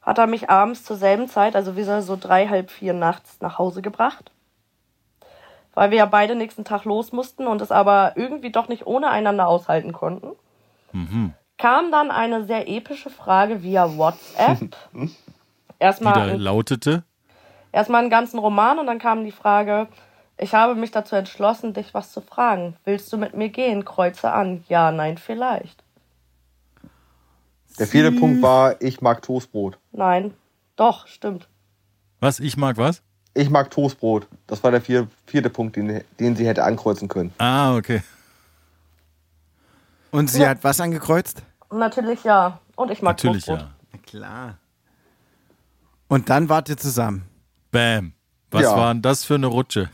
hat er mich abends zur selben Zeit, also wie so drei, halb vier nachts nach Hause gebracht. Weil wir ja beide nächsten Tag los mussten und es aber irgendwie doch nicht ohne einander aushalten konnten. Mhm. Kam dann eine sehr epische Frage via WhatsApp. Die Erstmal da ein lautete, erstmal einen ganzen Roman und dann kam die Frage, ich habe mich dazu entschlossen, dich was zu fragen. Willst du mit mir gehen? Kreuze an. Ja, nein, vielleicht. Der vierte Punkt war, ich mag Toastbrot. Nein. Doch, stimmt. was, ich mag was? Ich mag Toastbrot. Das war der vier, vierte Punkt, den, den sie hätte ankreuzen können. Ah, okay. Und sie hat was angekreuzt? Natürlich ja. Und ich mag Natürlich Toastbrot. ja. Na klar. Und dann wart ihr zusammen. Bam. Was Ja. war denn das für eine Rutsche?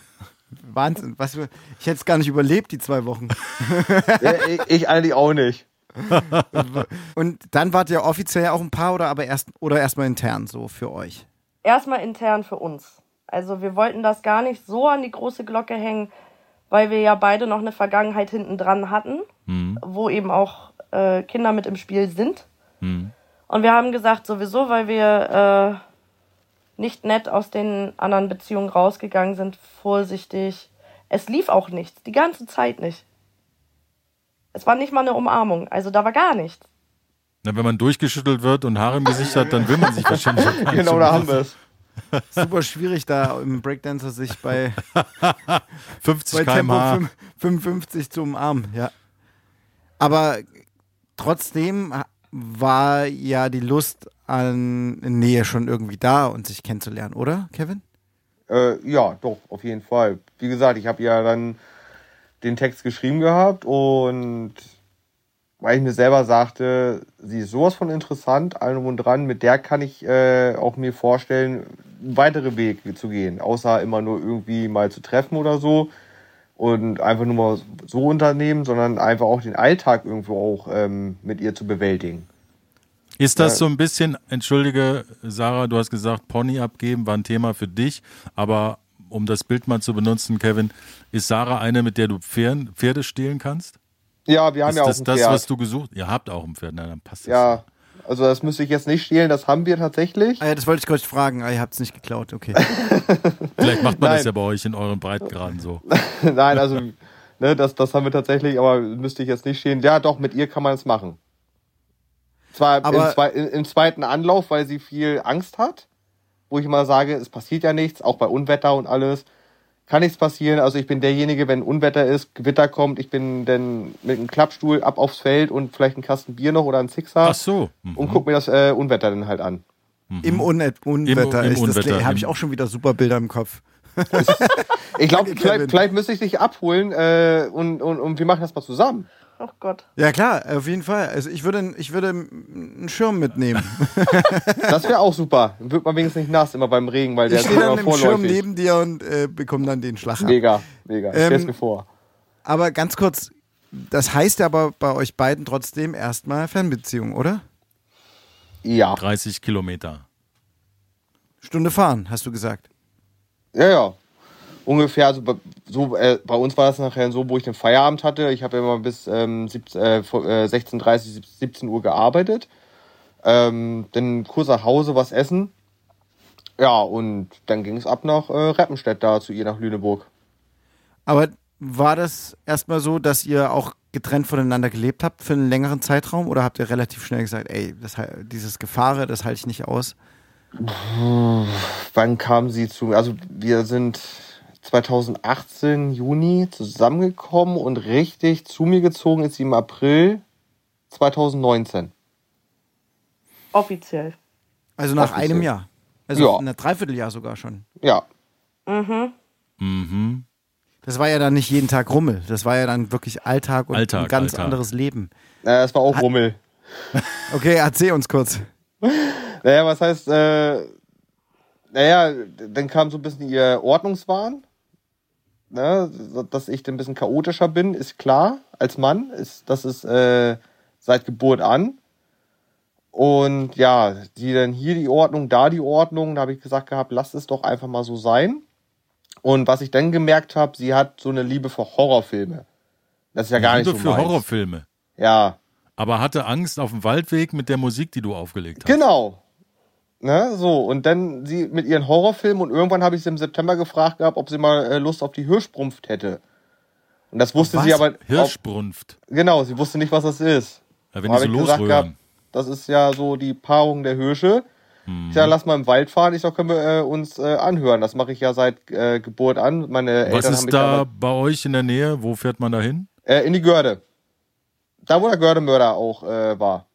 Wahnsinn. Was für, ich hätte es gar nicht überlebt, die zwei Wochen. Ja, ich, ich eigentlich auch nicht. Und dann wart ihr offiziell auch ein Paar oder aber erst oder erstmal intern so für euch. Erstmal intern für uns. Also wir wollten das gar nicht so an die große Glocke hängen, weil wir ja beide noch eine Vergangenheit hinten dran hatten, wo eben auch äh, Kinder mit im Spiel sind. Hm. Und wir haben gesagt, sowieso, weil wir äh, nicht nett aus den anderen Beziehungen rausgegangen sind, vorsichtig. Es lief auch nichts, die ganze Zeit nicht. Es war nicht mal eine Umarmung, also da war gar nichts. Na, wenn man durchgeschüttelt wird und Haare im Gesicht hat, dann will man sich wahrscheinlich auch gar nicht Genau, da haben wir es. Super schwierig da im Breakdancer sich bei, 50 bei Tempo km/h. 5 55 zu umarmen, ja. Aber trotzdem war ja die Lust an Nähe schon irgendwie da und sich kennenzulernen, oder, Kevin? Äh, ja, doch, auf jeden Fall. Wie gesagt, ich habe ja dann den Text geschrieben gehabt und weil ich mir selber sagte, sie ist sowas von interessant, allem und dran, mit der kann ich äh, auch mir vorstellen, weitere Wege zu gehen, außer immer nur irgendwie mal zu treffen oder so und einfach nur mal so unternehmen, sondern einfach auch den Alltag irgendwo auch ähm, mit ihr zu bewältigen. Ist das so ein bisschen, entschuldige, Sarah, du hast gesagt, Pony abgeben war ein Thema für dich, aber um das Bild mal zu benutzen, Kevin, ist Sarah eine, mit der du Pferd- Pferde stehlen kannst? Ja, wir haben ist ja auch das ein das, Pferd. was du gesucht Ihr habt auch ein Pferd, na, dann passt das. ja, also das müsste ich jetzt nicht stehlen, das haben wir tatsächlich. Ah ja, das wollte ich kurz fragen. Ah, ihr habt es nicht geklaut, okay. Vielleicht macht man das Nein. ja bei euch in euren Breitengraden so. Nein, also ne, das, das haben wir tatsächlich, aber müsste ich jetzt nicht stehen. Ja, doch, mit ihr kann man es machen. Zwar Aber- im, zwei, im, im zweiten Anlauf, weil sie viel Angst hat, wo ich immer sage, es passiert ja nichts, auch bei Unwetter und alles. Kann nichts passieren. Also ich bin derjenige, wenn Unwetter ist, Gewitter kommt, ich bin dann mit einem Klappstuhl ab aufs Feld und vielleicht einen Kasten Bier noch oder einen Sixer Ach so. Mhm. und guck mir das äh, Unwetter dann halt an. Im Unwe Unwetter. Im ist Unwetter, das habe im- ich auch schon wieder super Bilder im Kopf. Ich glaube, vielleicht, vielleicht müsste ich dich abholen äh, und, und, und wir machen das mal zusammen. Oh Gott. Ja klar, auf jeden Fall. Also ich würde, ich würde einen Schirm mitnehmen. Das wäre auch super. Dann wird man wenigstens nicht nass immer beim Regen, weil der Ich ist immer dann im Schirm vorläufig. neben dir und äh, bekomme dann den Schlag ab. Mega, mega. Ähm, Stell's mir vor. Aber ganz kurz, das heißt ja aber bei euch beiden trotzdem erstmal Fernbeziehung, oder? Ja. 30 Kilometer. Stunde fahren, hast du gesagt. Ja, ja. Ungefähr, also bei- so, äh, bei uns war das nachher so, wo ich den Feierabend hatte. Ich habe immer bis ähm, 17, äh, vor- äh, 16.30, 17 Uhr gearbeitet. Ähm, dann kurz nach Hause was essen. Ja, und dann ging es ab nach äh, Reppenstedt da zu ihr nach Lüneburg. Aber war das erstmal so, dass ihr auch getrennt voneinander gelebt habt für einen längeren Zeitraum oder habt ihr relativ schnell gesagt, ey, das, dieses Gefahre, das halte ich nicht aus? Wann kam sie zu mir? Also wir sind 2018 Juni zusammengekommen und richtig zu mir gezogen ist sie im April 2019. Offiziell. Also nach Offiziell. einem Jahr. Also Ja. in einem Dreivierteljahr sogar schon. Ja, Mhm. Das war ja dann nicht jeden Tag Rummel. Das war ja dann wirklich Alltag und Alltag, ein ganz Alltag. anderes Leben. äh, es war auch Rummel. Okay, erzähl uns kurz. Naja, was heißt, äh, naja, dann kam so ein bisschen ihr Ordnungswahn. Ne, dass ich ein bisschen chaotischer bin, ist klar, als Mann. Ist, das ist äh, seit Geburt an. Und ja, die dann hier die Ordnung, da die Ordnung, da habe ich gesagt gehabt, lass es doch einfach mal so sein. Und was ich dann gemerkt habe, sie hat so eine Liebe für Horrorfilme. Das ist ja gar nicht Liebe so für meins. Horrorfilme. Ja, Aber hatte Angst auf dem Waldweg mit der Musik, die du aufgelegt hast. Genau. Ne, so, und dann sie mit ihren Horrorfilmen und irgendwann habe ich sie im September gefragt gehabt, ob sie mal äh, Lust auf die Hirschbrunft hätte. Und das wusste sie aber. Hirschbrunft. Auch, genau, sie wusste nicht, was das ist. Ja, wenn die so ich gesagt gehabt, das ist ja so die Paarung der Hirsche. Mhm. Ich sag, lass mal im Wald fahren. Ich sag, können wir äh, uns äh, anhören. Das mache ich ja seit äh, Geburt an. Meine Was Eltern ist da bei euch in der Nähe? Wo fährt man da hin? äh, in die Görde. Da, wo der Gördemörder auch äh, war.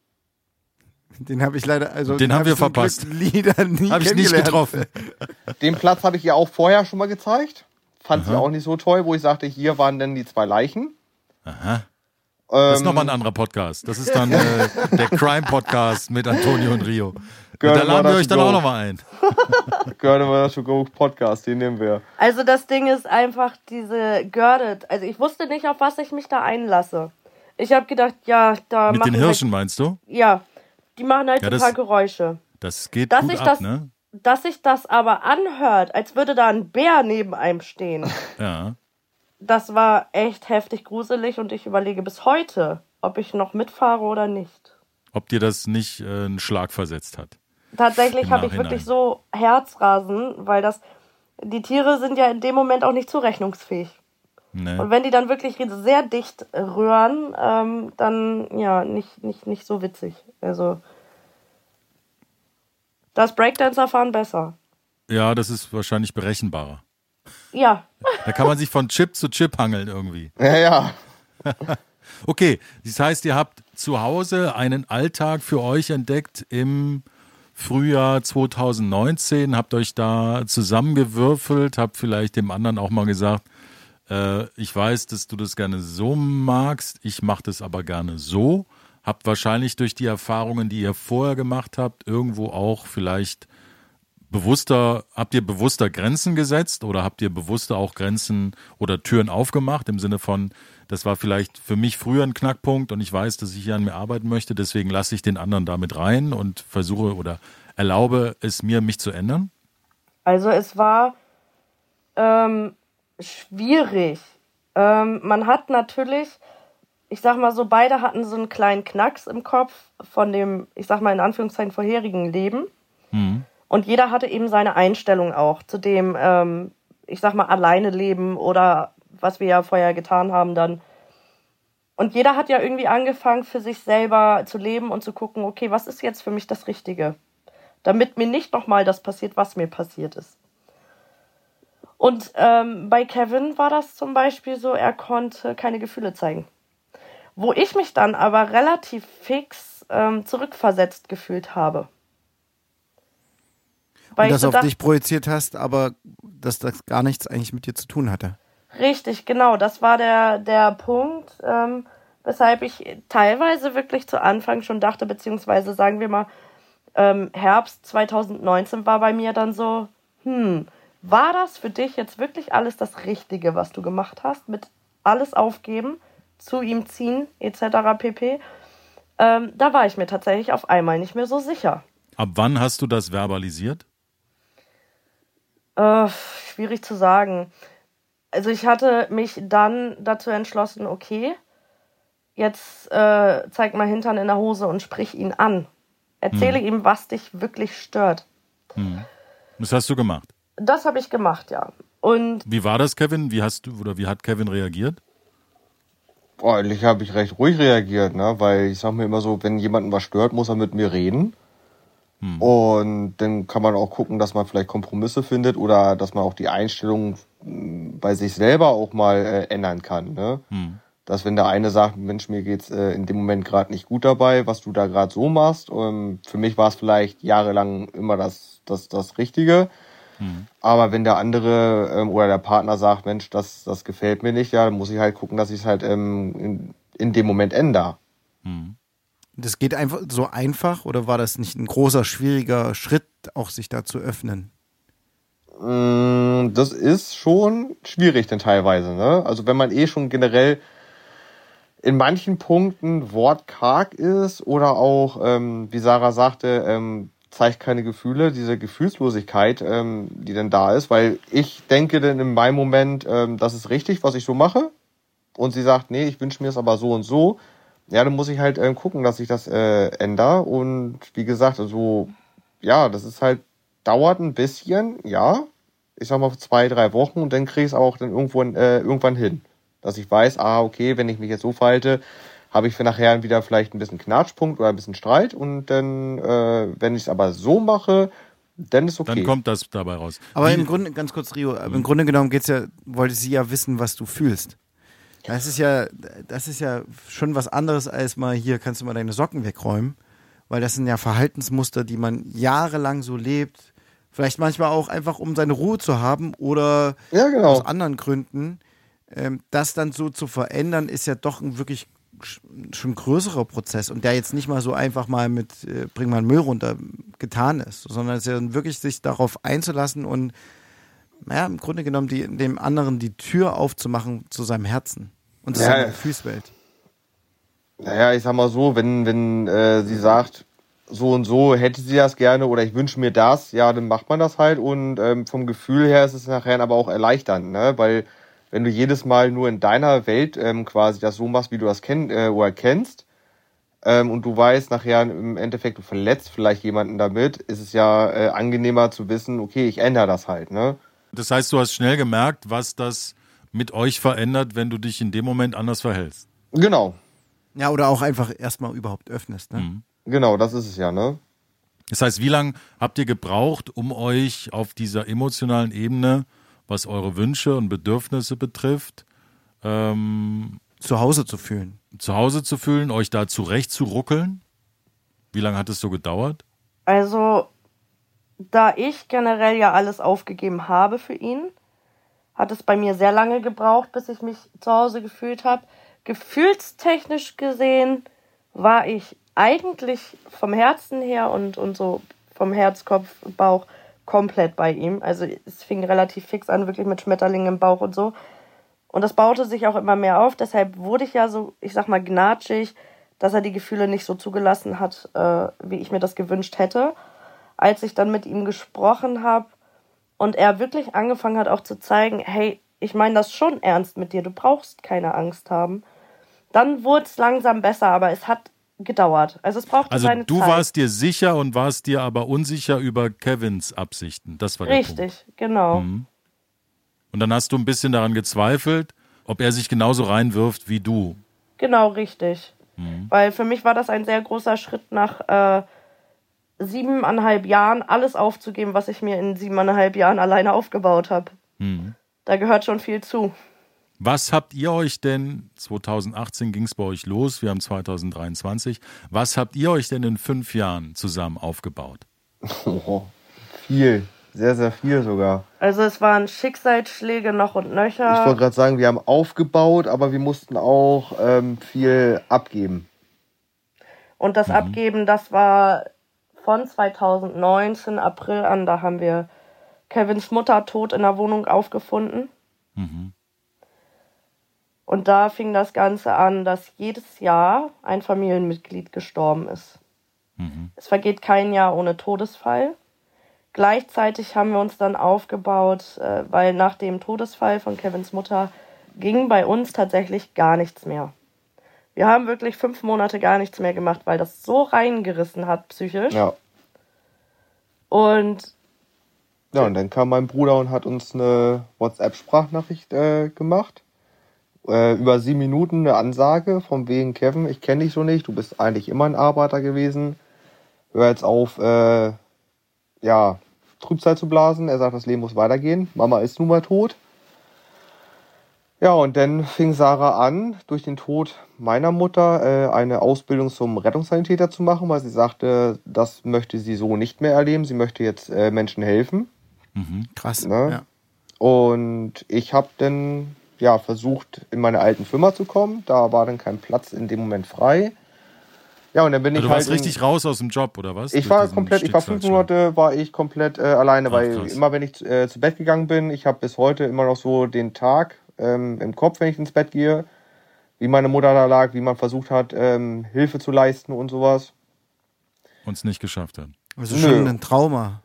Den habe ich leider, also Den haben hab wir verpasst. Lieder nie Habe ich nicht getroffen. Den Platz habe ich ihr auch vorher schon mal gezeigt. Fand sie Aha. auch nicht so toll, wo ich sagte, hier waren denn die zwei Leichen. Aha. Das ist Ähm, nochmal ein anderer Podcast. Das ist dann äh, der Crime-Podcast mit Antonio und Rio. Girl, da laden wir Murder euch dann auch go. nochmal ein. Gördemörder to go Podcast, den nehmen wir. Also das Ding ist einfach diese Girded. Also ich wusste nicht, auf was ich mich da einlasse. Ich habe gedacht, ja, da Mit den Hirschen meinst du? Halt, ja, die machen halt Ja, so ein paar Geräusche. Das geht Dass gut ich ab, das- ne? Dass sich das aber anhört, als würde da ein Bär neben einem stehen, Ja. das war echt heftig gruselig und ich überlege bis heute, ob ich noch mitfahre oder nicht. Ob dir das nicht äh, einen Schlag versetzt hat. Tatsächlich habe ich wirklich so Herzrasen, weil das die Tiere sind ja in dem Moment auch nicht zurechnungsfähig. Ne? Und wenn die dann wirklich sehr dicht rühren, ähm, dann ja, nicht, nicht, nicht so witzig. Also das Breakdancer fahren besser. Ja, das ist wahrscheinlich berechenbarer. Ja, Da kann man sich von Chip zu Chip hangeln irgendwie. Ja, ja. Okay, das heißt, ihr habt zu Hause einen Alltag für euch entdeckt im Frühjahr 2019, habt euch da zusammengewürfelt, habt vielleicht dem anderen auch mal gesagt, äh, ich weiß, dass du das gerne so magst, ich mache das aber gerne so. Habt wahrscheinlich durch die Erfahrungen, die ihr vorher gemacht habt, irgendwo auch vielleicht bewusster, habt ihr bewusster Grenzen gesetzt oder habt ihr bewusster auch Grenzen oder Türen aufgemacht im Sinne von, das war vielleicht für mich früher ein Knackpunkt und ich weiß, dass ich hier an mir arbeiten möchte, deswegen lasse ich den anderen damit rein und versuche oder erlaube es mir, mich zu ändern? also es war ähm, schwierig. Ähm, man hat natürlich, ich sag mal so, beide hatten so einen kleinen Knacks im Kopf von dem, ich sag mal in Anführungszeichen, vorherigen Leben. Mhm. Und jeder hatte eben seine Einstellung auch zu dem, ähm, ich sag mal, alleine leben oder was wir ja vorher getan haben dann. Und jeder hat ja irgendwie angefangen, für sich selber zu leben und zu gucken, okay, was ist jetzt für mich das Richtige? Damit mir nicht nochmal das passiert, was mir passiert ist. Und ähm, bei Kevin war das zum Beispiel so, er konnte keine Gefühle zeigen. Wo ich mich dann aber relativ fix ähm, zurückversetzt gefühlt habe. Weil Und das auf dich projiziert hast, aber dass das gar nichts eigentlich mit dir zu tun hatte. Richtig, genau. Das war der, der Punkt, ähm, weshalb ich teilweise wirklich zu Anfang schon dachte, beziehungsweise sagen wir mal, ähm, Herbst 2019 war bei mir dann so, hm, war das für dich jetzt wirklich alles das Richtige, was du gemacht hast, mit alles aufgeben, zu ihm ziehen, etc. pp. Ähm, da war ich mir tatsächlich auf einmal nicht mehr so sicher. Ab wann hast du das verbalisiert? Äh, schwierig zu sagen. Also ich hatte mich dann dazu entschlossen, okay, jetzt äh, zeig mal Hintern in der Hose und sprich ihn an. Erzähle ihm, was dich wirklich stört. Das hast du gemacht. Das habe ich gemacht, ja. Und Wie war das, Kevin? Wie hast du oder wie hat Kevin reagiert? Boah, eigentlich habe ich recht ruhig reagiert, ne? Weil ich sag mir immer so, wenn jemanden was stört, muss er mit mir reden. Und dann kann man auch gucken, dass man vielleicht Kompromisse findet oder dass man auch die Einstellung mh, bei sich selber auch mal äh, ändern kann. Ne? Dass wenn der eine sagt, Mensch, mir geht's äh, in dem Moment gerade nicht gut dabei, was du da gerade so machst. Ähm, für mich war es vielleicht jahrelang immer das, das, das Richtige. Aber wenn der andere ähm, oder der Partner sagt, Mensch, das, das gefällt mir nicht, ja, dann muss ich halt gucken, dass ich es halt ähm, in, in dem Moment ändere. Das geht einfach so einfach oder war das nicht ein großer, schwieriger Schritt, auch sich da zu öffnen? Mm, Das ist schon schwierig denn teilweise, ne? Also wenn man eh schon generell in manchen Punkten wortkarg ist oder auch, ähm, wie Sarah sagte, ähm, zeigt keine Gefühle, diese Gefühlslosigkeit, ähm, die dann da ist, weil ich denke dann in meinem Moment, ähm, das ist richtig, was ich so mache. Und sie sagt, nee, ich wünsche mir es aber so und so. Ja, dann muss ich halt ähm, gucken, dass ich das äh, ändere. Und wie gesagt, also ja, das ist halt, dauert ein bisschen, ja. Ich sag mal zwei, drei Wochen und dann kriege ich es auch dann irgendwo, äh, irgendwann hin. Dass ich weiß, ah, okay, wenn ich mich jetzt so verhalte, habe ich für nachher wieder vielleicht ein bisschen Knatschpunkt oder ein bisschen Streit und dann, äh, wenn ich es aber so mache, dann ist okay. Dann kommt das dabei raus. Aber Wie- im Grunde, ganz kurz, Rio, aber im Grunde genommen geht's ja, wollte sie ja wissen, was du fühlst. Das ist ja, das ist ja schon was anderes als mal hier kannst du mal deine Socken wegräumen, weil das sind ja Verhaltensmuster, die man jahrelang so lebt. Vielleicht manchmal auch einfach, um seine Ruhe zu haben oder Ja, genau. aus anderen Gründen. Ähm, das dann so zu verändern, ist ja doch ein wirklich schon größerer Prozess und der jetzt nicht mal so einfach mal mit äh, bring mal Müll runter getan ist, sondern es ist ja wirklich sich darauf einzulassen und naja, im Grunde genommen die, dem anderen die Tür aufzumachen zu seinem Herzen und zu Ja, seiner ja. Gefühlswelt. Naja, ich sag mal so, wenn, wenn äh, sie sagt, so und so hätte sie das gerne oder ich wünsche mir das, ja, dann macht man das halt und ähm, vom Gefühl her ist es nachher aber auch erleichternd, ne? Weil wenn du jedes Mal nur in deiner Welt ähm, quasi das so machst, wie du das kenn äh, oder kennst, ähm, und du weißt nachher im Endeffekt, du verletzt vielleicht jemanden damit, ist es ja äh, angenehmer zu wissen, okay, ich ändere das halt, ne? Das heißt, du hast schnell gemerkt, was das mit euch verändert, wenn du dich in dem Moment anders verhältst. Genau, Ja, oder auch einfach erstmal überhaupt öffnest. Ne? Mhm. genau, das ist es ja, ne? Das heißt, wie lange habt ihr gebraucht, um euch auf dieser emotionalen Ebene, was eure Wünsche und Bedürfnisse betrifft, ähm, Zu Hause zu fühlen. zu Hause zu fühlen, euch da zurechtzuruckeln? Wie lange hat es so gedauert? Also, da ich generell ja alles aufgegeben habe für ihn, hat es bei mir sehr lange gebraucht, bis ich mich zu Hause gefühlt habe. Gefühlstechnisch gesehen war ich eigentlich vom Herzen her und, und so vom Herz, Kopf, Bauch komplett bei ihm. Also es fing relativ fix an, wirklich mit Schmetterlingen im Bauch und so. Und das baute sich auch immer mehr auf. Deshalb wurde ich ja so, ich sag mal, gnatschig, dass er die Gefühle nicht so zugelassen hat, äh, wie ich mir das gewünscht hätte. Als ich dann mit ihm gesprochen habe und er wirklich angefangen hat auch zu zeigen, hey, ich meine das schon ernst mit dir, du brauchst keine Angst haben. Dann wurde es langsam besser, aber es hat gedauert. Also es brauchte Also seine du Zeit. warst dir sicher und warst dir aber unsicher über Kevins Absichten. Das war der Punkt. Richtig, genau. Mhm. Und dann hast du ein bisschen daran gezweifelt, ob er sich genauso reinwirft wie du. Genau, richtig. Mhm. Weil für mich war das ein sehr großer Schritt nach äh, siebeneinhalb Jahren, alles aufzugeben, was ich mir in siebeneinhalb Jahren alleine aufgebaut habe. Mhm. Da gehört schon viel zu. Was habt ihr euch denn, 2018 ging es bei euch los, wir haben 2023, was habt ihr euch denn in fünf Jahren zusammen aufgebaut? Oh, viel, sehr, sehr viel sogar. Also es waren Schicksalsschläge noch und Ich nöcher. wollte gerade sagen, wir haben aufgebaut, aber wir mussten auch ähm, viel abgeben. Und das Abgeben, das war von 2019 April an, da haben wir Kevins Mutter tot in der Wohnung aufgefunden. Mhm. Und da fing das Ganze an, dass jedes Jahr ein Familienmitglied gestorben ist. Mhm. Es vergeht kein Jahr ohne Todesfall. Gleichzeitig haben wir uns dann aufgebaut, äh, weil nach dem Todesfall von Kevins Mutter ging bei uns tatsächlich gar nichts mehr. Wir haben wirklich fünf Monate gar nichts mehr gemacht, weil das so reingerissen hat psychisch. Ja. Und Ja, und dann kam mein Bruder und hat uns eine WhatsApp-Sprachnachricht äh, gemacht. Äh, über sieben Minuten eine Ansage von wegen Kevin, ich kenne dich so nicht, du bist eigentlich immer ein Arbeiter gewesen. Hör jetzt auf, äh, ja, Trübsal zu blasen. Er sagt, das Leben muss weitergehen. Mama ist nun mal tot. Ja, und dann fing Sarah an, durch den Tod meiner Mutter äh, eine Ausbildung zum Rettungssanitäter zu machen, weil sie sagte, das möchte sie so nicht mehr erleben. Sie möchte jetzt äh, Menschen helfen. Mhm. Krass. Ne? Ja. Und ich habe dann ja versucht, in meine alten Firma zu kommen. Da war dann kein Platz in dem Moment frei. Ja, und dann bin Also ich du halt warst in- richtig raus aus dem Job, oder was? ich war komplett, ich war fünf. Monate, war ich komplett äh, alleine, Ach, weil krass. immer wenn ich äh, zu Bett gegangen bin, ich habe bis heute immer noch so den Tag ähm, im Kopf, wenn ich ins Bett gehe, wie meine Mutter da lag, wie man versucht hat, ähm, Hilfe zu leisten und sowas. Uns nicht geschafft hat. Also Nö. schon ein Trauma.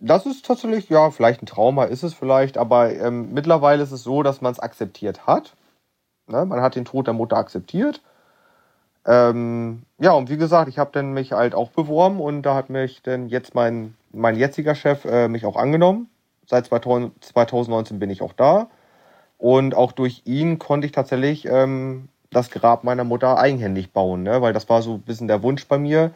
Das ist tatsächlich, ja, vielleicht ein Trauma ist es vielleicht, aber ähm, mittlerweile ist es so, dass man es akzeptiert hat. Ne? Man hat den Tod der Mutter akzeptiert. Ähm, ja, und wie gesagt, ich habe dann mich halt auch beworben und da hat mich dann jetzt mein, mein jetziger Chef äh, mich auch angenommen. Seit 2000, 2019 bin ich auch da. Und auch durch ihn konnte ich tatsächlich ähm, das Grab meiner Mutter eigenhändig bauen, ne? weil das war so ein bisschen der Wunsch bei mir,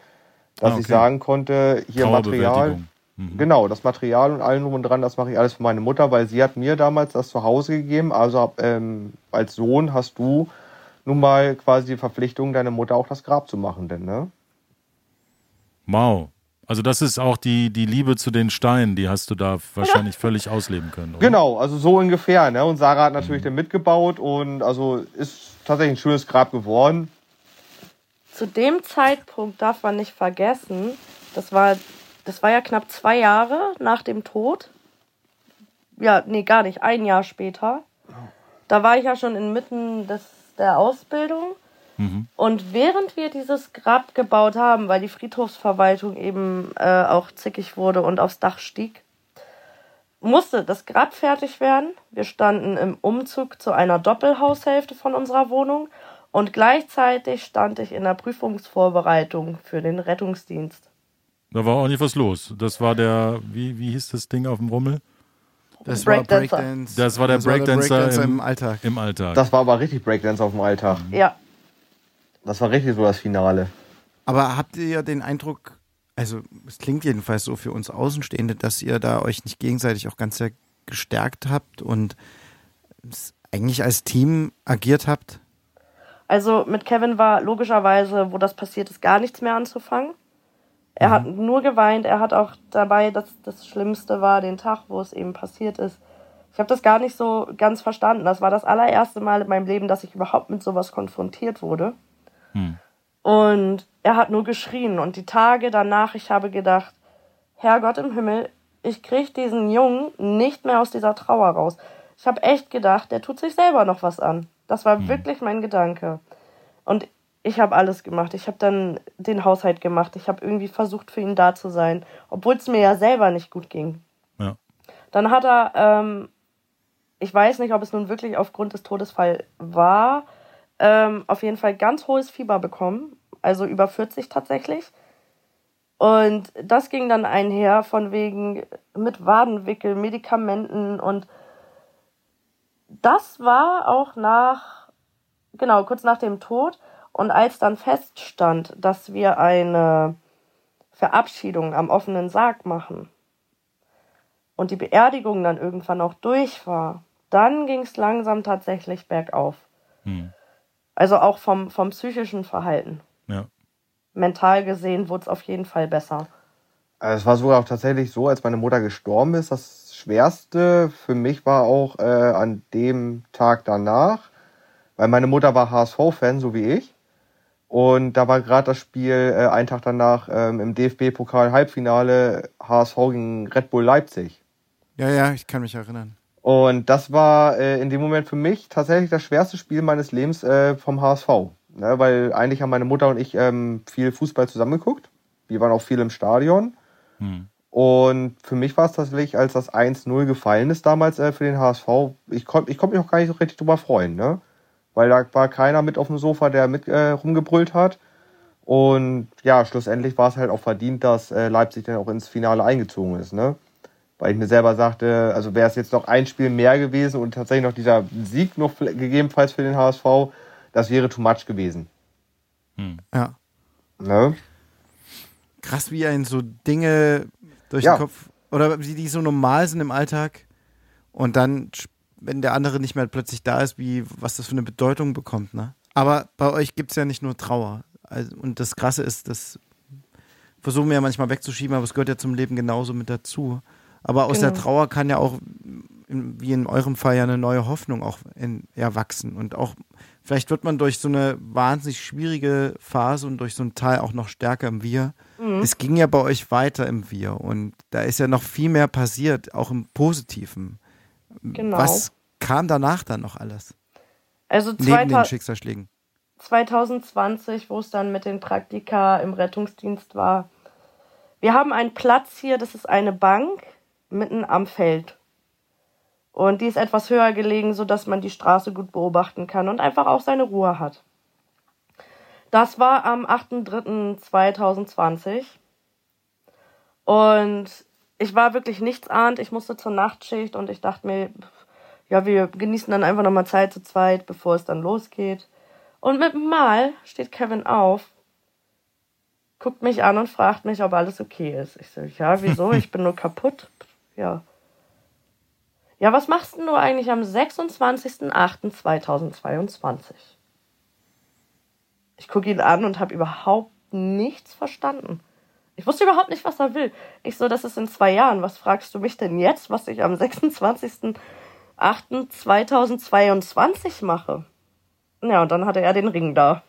dass Ah, ich okay. sagen konnte, hier Material. Mhm. genau, das Material und allem drum und dran, das mache ich alles für meine Mutter, weil sie hat mir damals das zu Hause gegeben. Also ähm, als Sohn hast du nun mal quasi die Verpflichtung, deiner Mutter auch das Grab zu machen, denn, ne? Wow. Also das ist auch die, die Liebe zu den Steinen, die hast du da wahrscheinlich völlig ausleben können. Oder? Genau, also so ungefähr, ne? Und Sarah hat natürlich dann mitgebaut und also ist tatsächlich ein schönes Grab geworden. Zu dem Zeitpunkt darf man nicht vergessen, das war, das war ja knapp zwei Jahre nach dem Tod. Ja, nee, gar nicht, ein Jahr später. Da war ich ja schon inmitten des, der Ausbildung. Mhm. Und während wir dieses Grab gebaut haben, weil die Friedhofsverwaltung eben äh, auch zickig wurde und aufs Dach stieg, musste das Grab fertig werden. Wir standen im Umzug zu einer Doppelhaushälfte von unserer Wohnung und gleichzeitig stand ich in der Prüfungsvorbereitung für den Rettungsdienst. Da war auch nicht was los. Das war der, wie, wie hieß das Ding auf dem Rummel? Das war Breakdancer. Breakdance. Das war der Breakdancer im, im- Alltag. Im Alltag. Das war aber richtig Breakdance auf dem Alltag. Ja, Das war richtig so das Finale. Aber habt ihr den Eindruck, also es klingt jedenfalls so für uns Außenstehende, dass ihr da euch nicht gegenseitig auch ganz sehr gestärkt habt und es eigentlich als Team agiert habt? also mit Kevin war logischerweise, wo das passiert ist, gar nichts mehr anzufangen. Er hat nur geweint, er hat auch dabei, dass das Schlimmste war, den Tag, wo es eben passiert ist. Ich habe das gar nicht so ganz verstanden. Das war das allererste Mal in meinem Leben, dass ich überhaupt mit sowas konfrontiert wurde. Hm. Und er hat nur geschrien. Und die Tage danach, ich habe gedacht, Herrgott im Himmel, ich krieg diesen Jungen nicht mehr aus dieser Trauer raus. Ich habe echt gedacht, der tut sich selber noch was an. Das war wirklich mein Gedanke. Und ich habe alles gemacht. Ich habe dann den Haushalt gemacht. Ich habe irgendwie versucht, für ihn da zu sein, obwohl es mir ja selber nicht gut ging. Ja. Dann hat er, ähm, ich weiß nicht, ob es nun wirklich aufgrund des Todesfalls war, ähm, auf jeden Fall ganz hohes Fieber bekommen, also über 40 tatsächlich. Und das ging dann einher von wegen mit Wadenwickel, Medikamenten und das war auch nach, genau, kurz nach dem Tod. Und als dann feststand, dass wir eine Verabschiedung am offenen Sarg machen und die Beerdigung dann irgendwann auch durch war, dann ging es langsam tatsächlich bergauf. Hm. Also auch vom, vom psychischen Verhalten. Ja. Mental gesehen wurde es auf jeden Fall besser. Also es war sogar auch tatsächlich so, als meine Mutter gestorben ist, das Schwerste für mich war auch äh, an dem Tag danach, weil meine Mutter war HSV-Fan, so wie ich. Und da war gerade das Spiel äh, einen Tag danach ähm, im DFB-Pokal-Halbfinale HSV gegen Red Bull Leipzig. Ja, ja, ich kann mich erinnern. Und das war äh, in dem Moment für mich tatsächlich das schwerste Spiel meines Lebens äh, vom HSV. Ne, weil eigentlich haben meine Mutter und ich ähm, viel Fußball zusammengeguckt. Wir waren auch viel im Stadion. Hm. Und für mich war es tatsächlich, als das 1-0 gefallen ist damals äh, für den HSV, ich konnte ich konnt mich auch gar nicht so richtig drüber freuen, ne? Weil da war keiner mit auf dem Sofa, der mit äh, rumgebrüllt hat. Und ja, schlussendlich war es halt auch verdient, dass äh, Leipzig dann auch ins Finale eingezogen ist, ne? Weil ich mir selber sagte, also wäre es jetzt noch ein Spiel mehr gewesen und tatsächlich noch dieser Sieg noch gegebenenfalls für den HSV, das wäre too much gewesen. Ja. Ne? Krass, wie einen so Dinge durch Ja. den Kopf oder wie die so normal sind im Alltag und dann, wenn der andere nicht mehr plötzlich da ist, wie was das für eine Bedeutung bekommt, ne? Aber bei euch gibt es ja nicht nur Trauer. Also, und das Krasse ist, das versuchen wir ja manchmal wegzuschieben, aber es gehört ja zum Leben genauso mit dazu. Aber aus der Genau. Trauer kann ja auch, wie in eurem Fall, ja eine neue Hoffnung auch in, erwachsen. Und auch, vielleicht wird man durch so eine wahnsinnig schwierige Phase und durch so ein Teil auch noch stärker im Wir. Es ging ja bei euch weiter im Wir und da ist ja noch viel mehr passiert, auch im Positiven. Genau. Was kam danach dann noch alles? Also Neben den 2000 Schicksalsschlägen. 2020, wo es dann mit den Praktika im Rettungsdienst war. Wir haben einen Platz hier, das ist eine Bank mitten am Feld. Und die ist etwas höher gelegen, sodass man die Straße gut beobachten kann und einfach auch seine Ruhe hat. Das war am 8.3.2020. Und ich war wirklich nichts ahnt. Ich musste zur Nachtschicht und ich dachte mir, ja, wir genießen dann einfach nochmal Zeit zu zweit, bevor es dann losgeht. Und mit dem Mal steht Kevin auf, guckt mich an und fragt mich, ob alles okay ist. Ich so, ja, wieso? Ich bin nur kaputt. Ja. Ja, was machst denn du eigentlich am 26.08.2022? Ich gucke ihn an und habe überhaupt nichts verstanden. Ich wusste überhaupt nicht, was er will. Ich so, das ist in zwei Jahren. Was fragst du mich denn jetzt, was ich am 26.08.2022 mache? Ja, und dann hatte er den Ring da.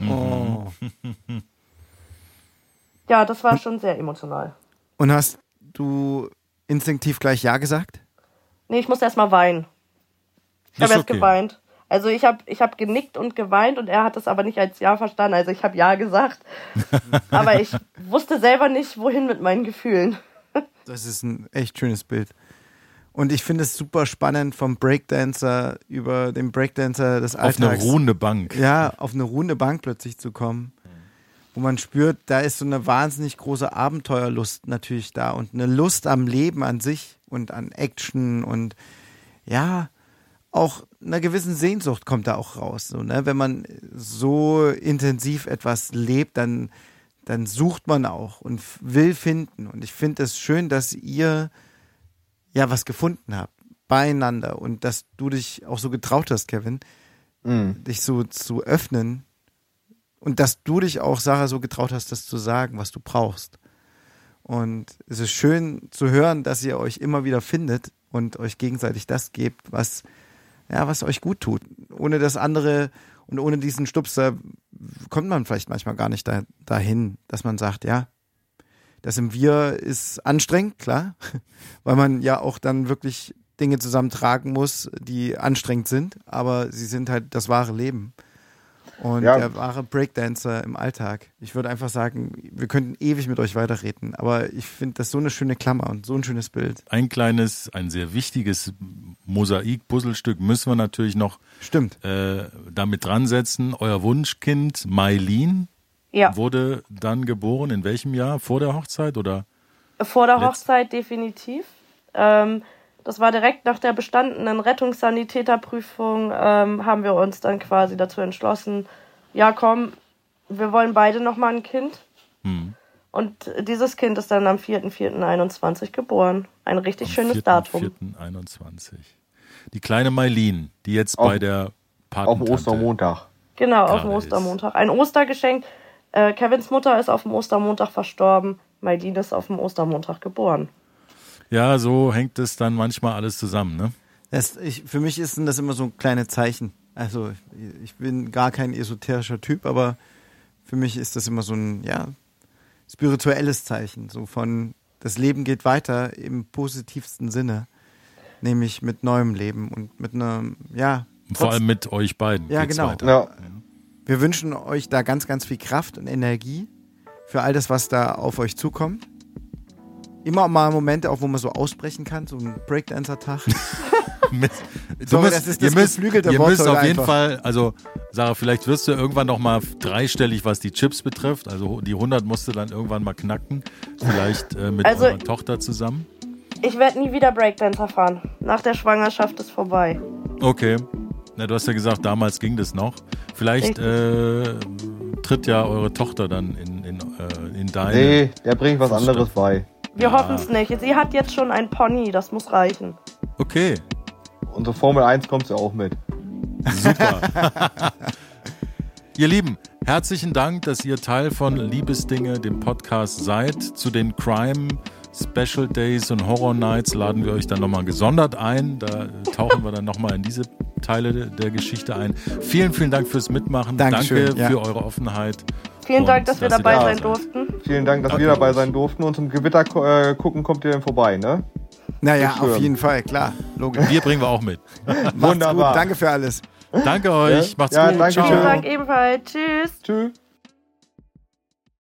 Oh. ja, das war schon sehr emotional. Und hast du instinktiv gleich Ja gesagt? Nee, ich musste erst mal weinen. Ich habe erst okay. geweint. Also ich habe ich hab genickt und geweint und er hat das aber nicht als Ja verstanden. Also ich habe Ja gesagt. aber ich wusste selber nicht, wohin mit meinen Gefühlen. das ist ein echt schönes Bild. Und ich finde es super spannend vom Breakdancer über den Breakdancer des Alltags. Auf eine ruhende Bank. Ja, auf eine runde Bank plötzlich zu kommen. Wo man spürt, da ist so eine wahnsinnig große Abenteuerlust natürlich da und eine Lust am Leben an sich und an Action und ja, auch einer gewissen Sehnsucht kommt da auch raus. So, ne? Wenn man so intensiv etwas lebt, dann, dann sucht man auch und will finden. Und ich finde es schön, dass ihr ja was gefunden habt beieinander und dass du dich auch so getraut hast, Kevin, mm. dich so zu öffnen und dass du dich auch, Sarah, so getraut hast, das zu sagen, was du brauchst. Und es ist schön zu hören, dass ihr euch immer wieder findet und euch gegenseitig das gebt, was, ja, was euch gut tut. Ohne das andere und ohne diesen Stupser kommt man vielleicht manchmal gar nicht da, dahin, dass man sagt, ja, das im Wir ist anstrengend, klar, weil man ja auch dann wirklich Dinge zusammentragen muss, die anstrengend sind, aber sie sind halt das wahre Leben und ja. der wahre Breakdancer im Alltag. Ich würde einfach sagen, wir könnten ewig mit euch weiterreden, aber ich finde das so eine schöne Klammer und so ein schönes Bild. Ein kleines, ein sehr wichtiges Mosaik-Puzzlestück müssen wir natürlich noch Stimmt. Äh, damit dran setzen. Euer Wunschkind, Mailin, ja. wurde dann geboren. In welchem Jahr? Vor der Hochzeit oder? Vor der Hochzeit definitiv. Ähm, das war direkt nach der bestandenen Rettungssanitäterprüfung, ähm, haben wir uns dann quasi dazu entschlossen, ja komm, wir wollen beide nochmal ein Kind. Hm. Und dieses Kind ist dann am 4.4.21 geboren. Ein richtig am schönes 4. Datum. 4.21. Die kleine Mailin, die jetzt auf, bei der Patentante... Auf dem Ostermontag. Genau, auf dem Ostermontag. Ein Ostergeschenk. Äh, Kevins Mutter ist auf dem Ostermontag verstorben. Mailin ist auf dem Ostermontag geboren. Ja, so hängt es dann manchmal alles zusammen, ne? Das, ich, für mich ist das immer so kleine Zeichen. Also ich bin gar kein esoterischer Typ, aber für mich ist das immer so ein, ja, spirituelles Zeichen. So von, das Leben geht weiter im positivsten Sinne. Nämlich mit neuem Leben und mit einem, ja. Vor allem mit euch beiden. Ja, genau. Weiter. Ja. Wir wünschen euch da ganz, ganz viel Kraft und Energie für all das, was da auf euch zukommt immer mal Momente, auch wo man so ausbrechen kann, so ein Breakdancer-Tag. so, müsst, das ist das ihr müsst, ihr müsst auf jeden einfach. Fall, also Sarah, vielleicht wirst du irgendwann noch mal dreistellig, was die Chips betrifft. Also die 100 musst du dann irgendwann mal knacken. Vielleicht äh, mit also, eurer Tochter zusammen. Ich werde nie wieder Breakdancer fahren. Nach der Schwangerschaft ist vorbei. Okay. Na, du hast ja gesagt, damals ging das noch. Vielleicht äh, tritt ja eure Tochter dann in, in, äh, in deine. Nee, der bringt was anderes bei. Wir ja. hoffen es nicht. Sie hat jetzt schon ein Pony, das muss reichen. Okay. Unsere Formel 1 kommt ja auch mit. Super. ihr Lieben, herzlichen Dank, dass ihr Teil von Liebesdinge, dem Podcast seid. Zu den Crime Special Days und Horror Nights laden wir euch dann nochmal gesondert ein. Da tauchen wir dann nochmal in diese Teile der Geschichte ein. Vielen, vielen Dank fürs Mitmachen. Dankeschön, Danke ja. für eure Offenheit. Vielen Dank, dass, wir dabei sein durften. Vielen Dank, dass okay. wir dabei sein durften. Und zum Gewitter äh, gucken kommt ihr dann vorbei, ne? Naja, auf jeden Fall, klar. Logisch. Wir bringen wir auch mit. Wunderbar. Gut. Danke für alles. Danke euch. Ja? Macht's ja, gut. Danke Ciao. Vielen Dank ebenfalls. Tschüss. Tschüss.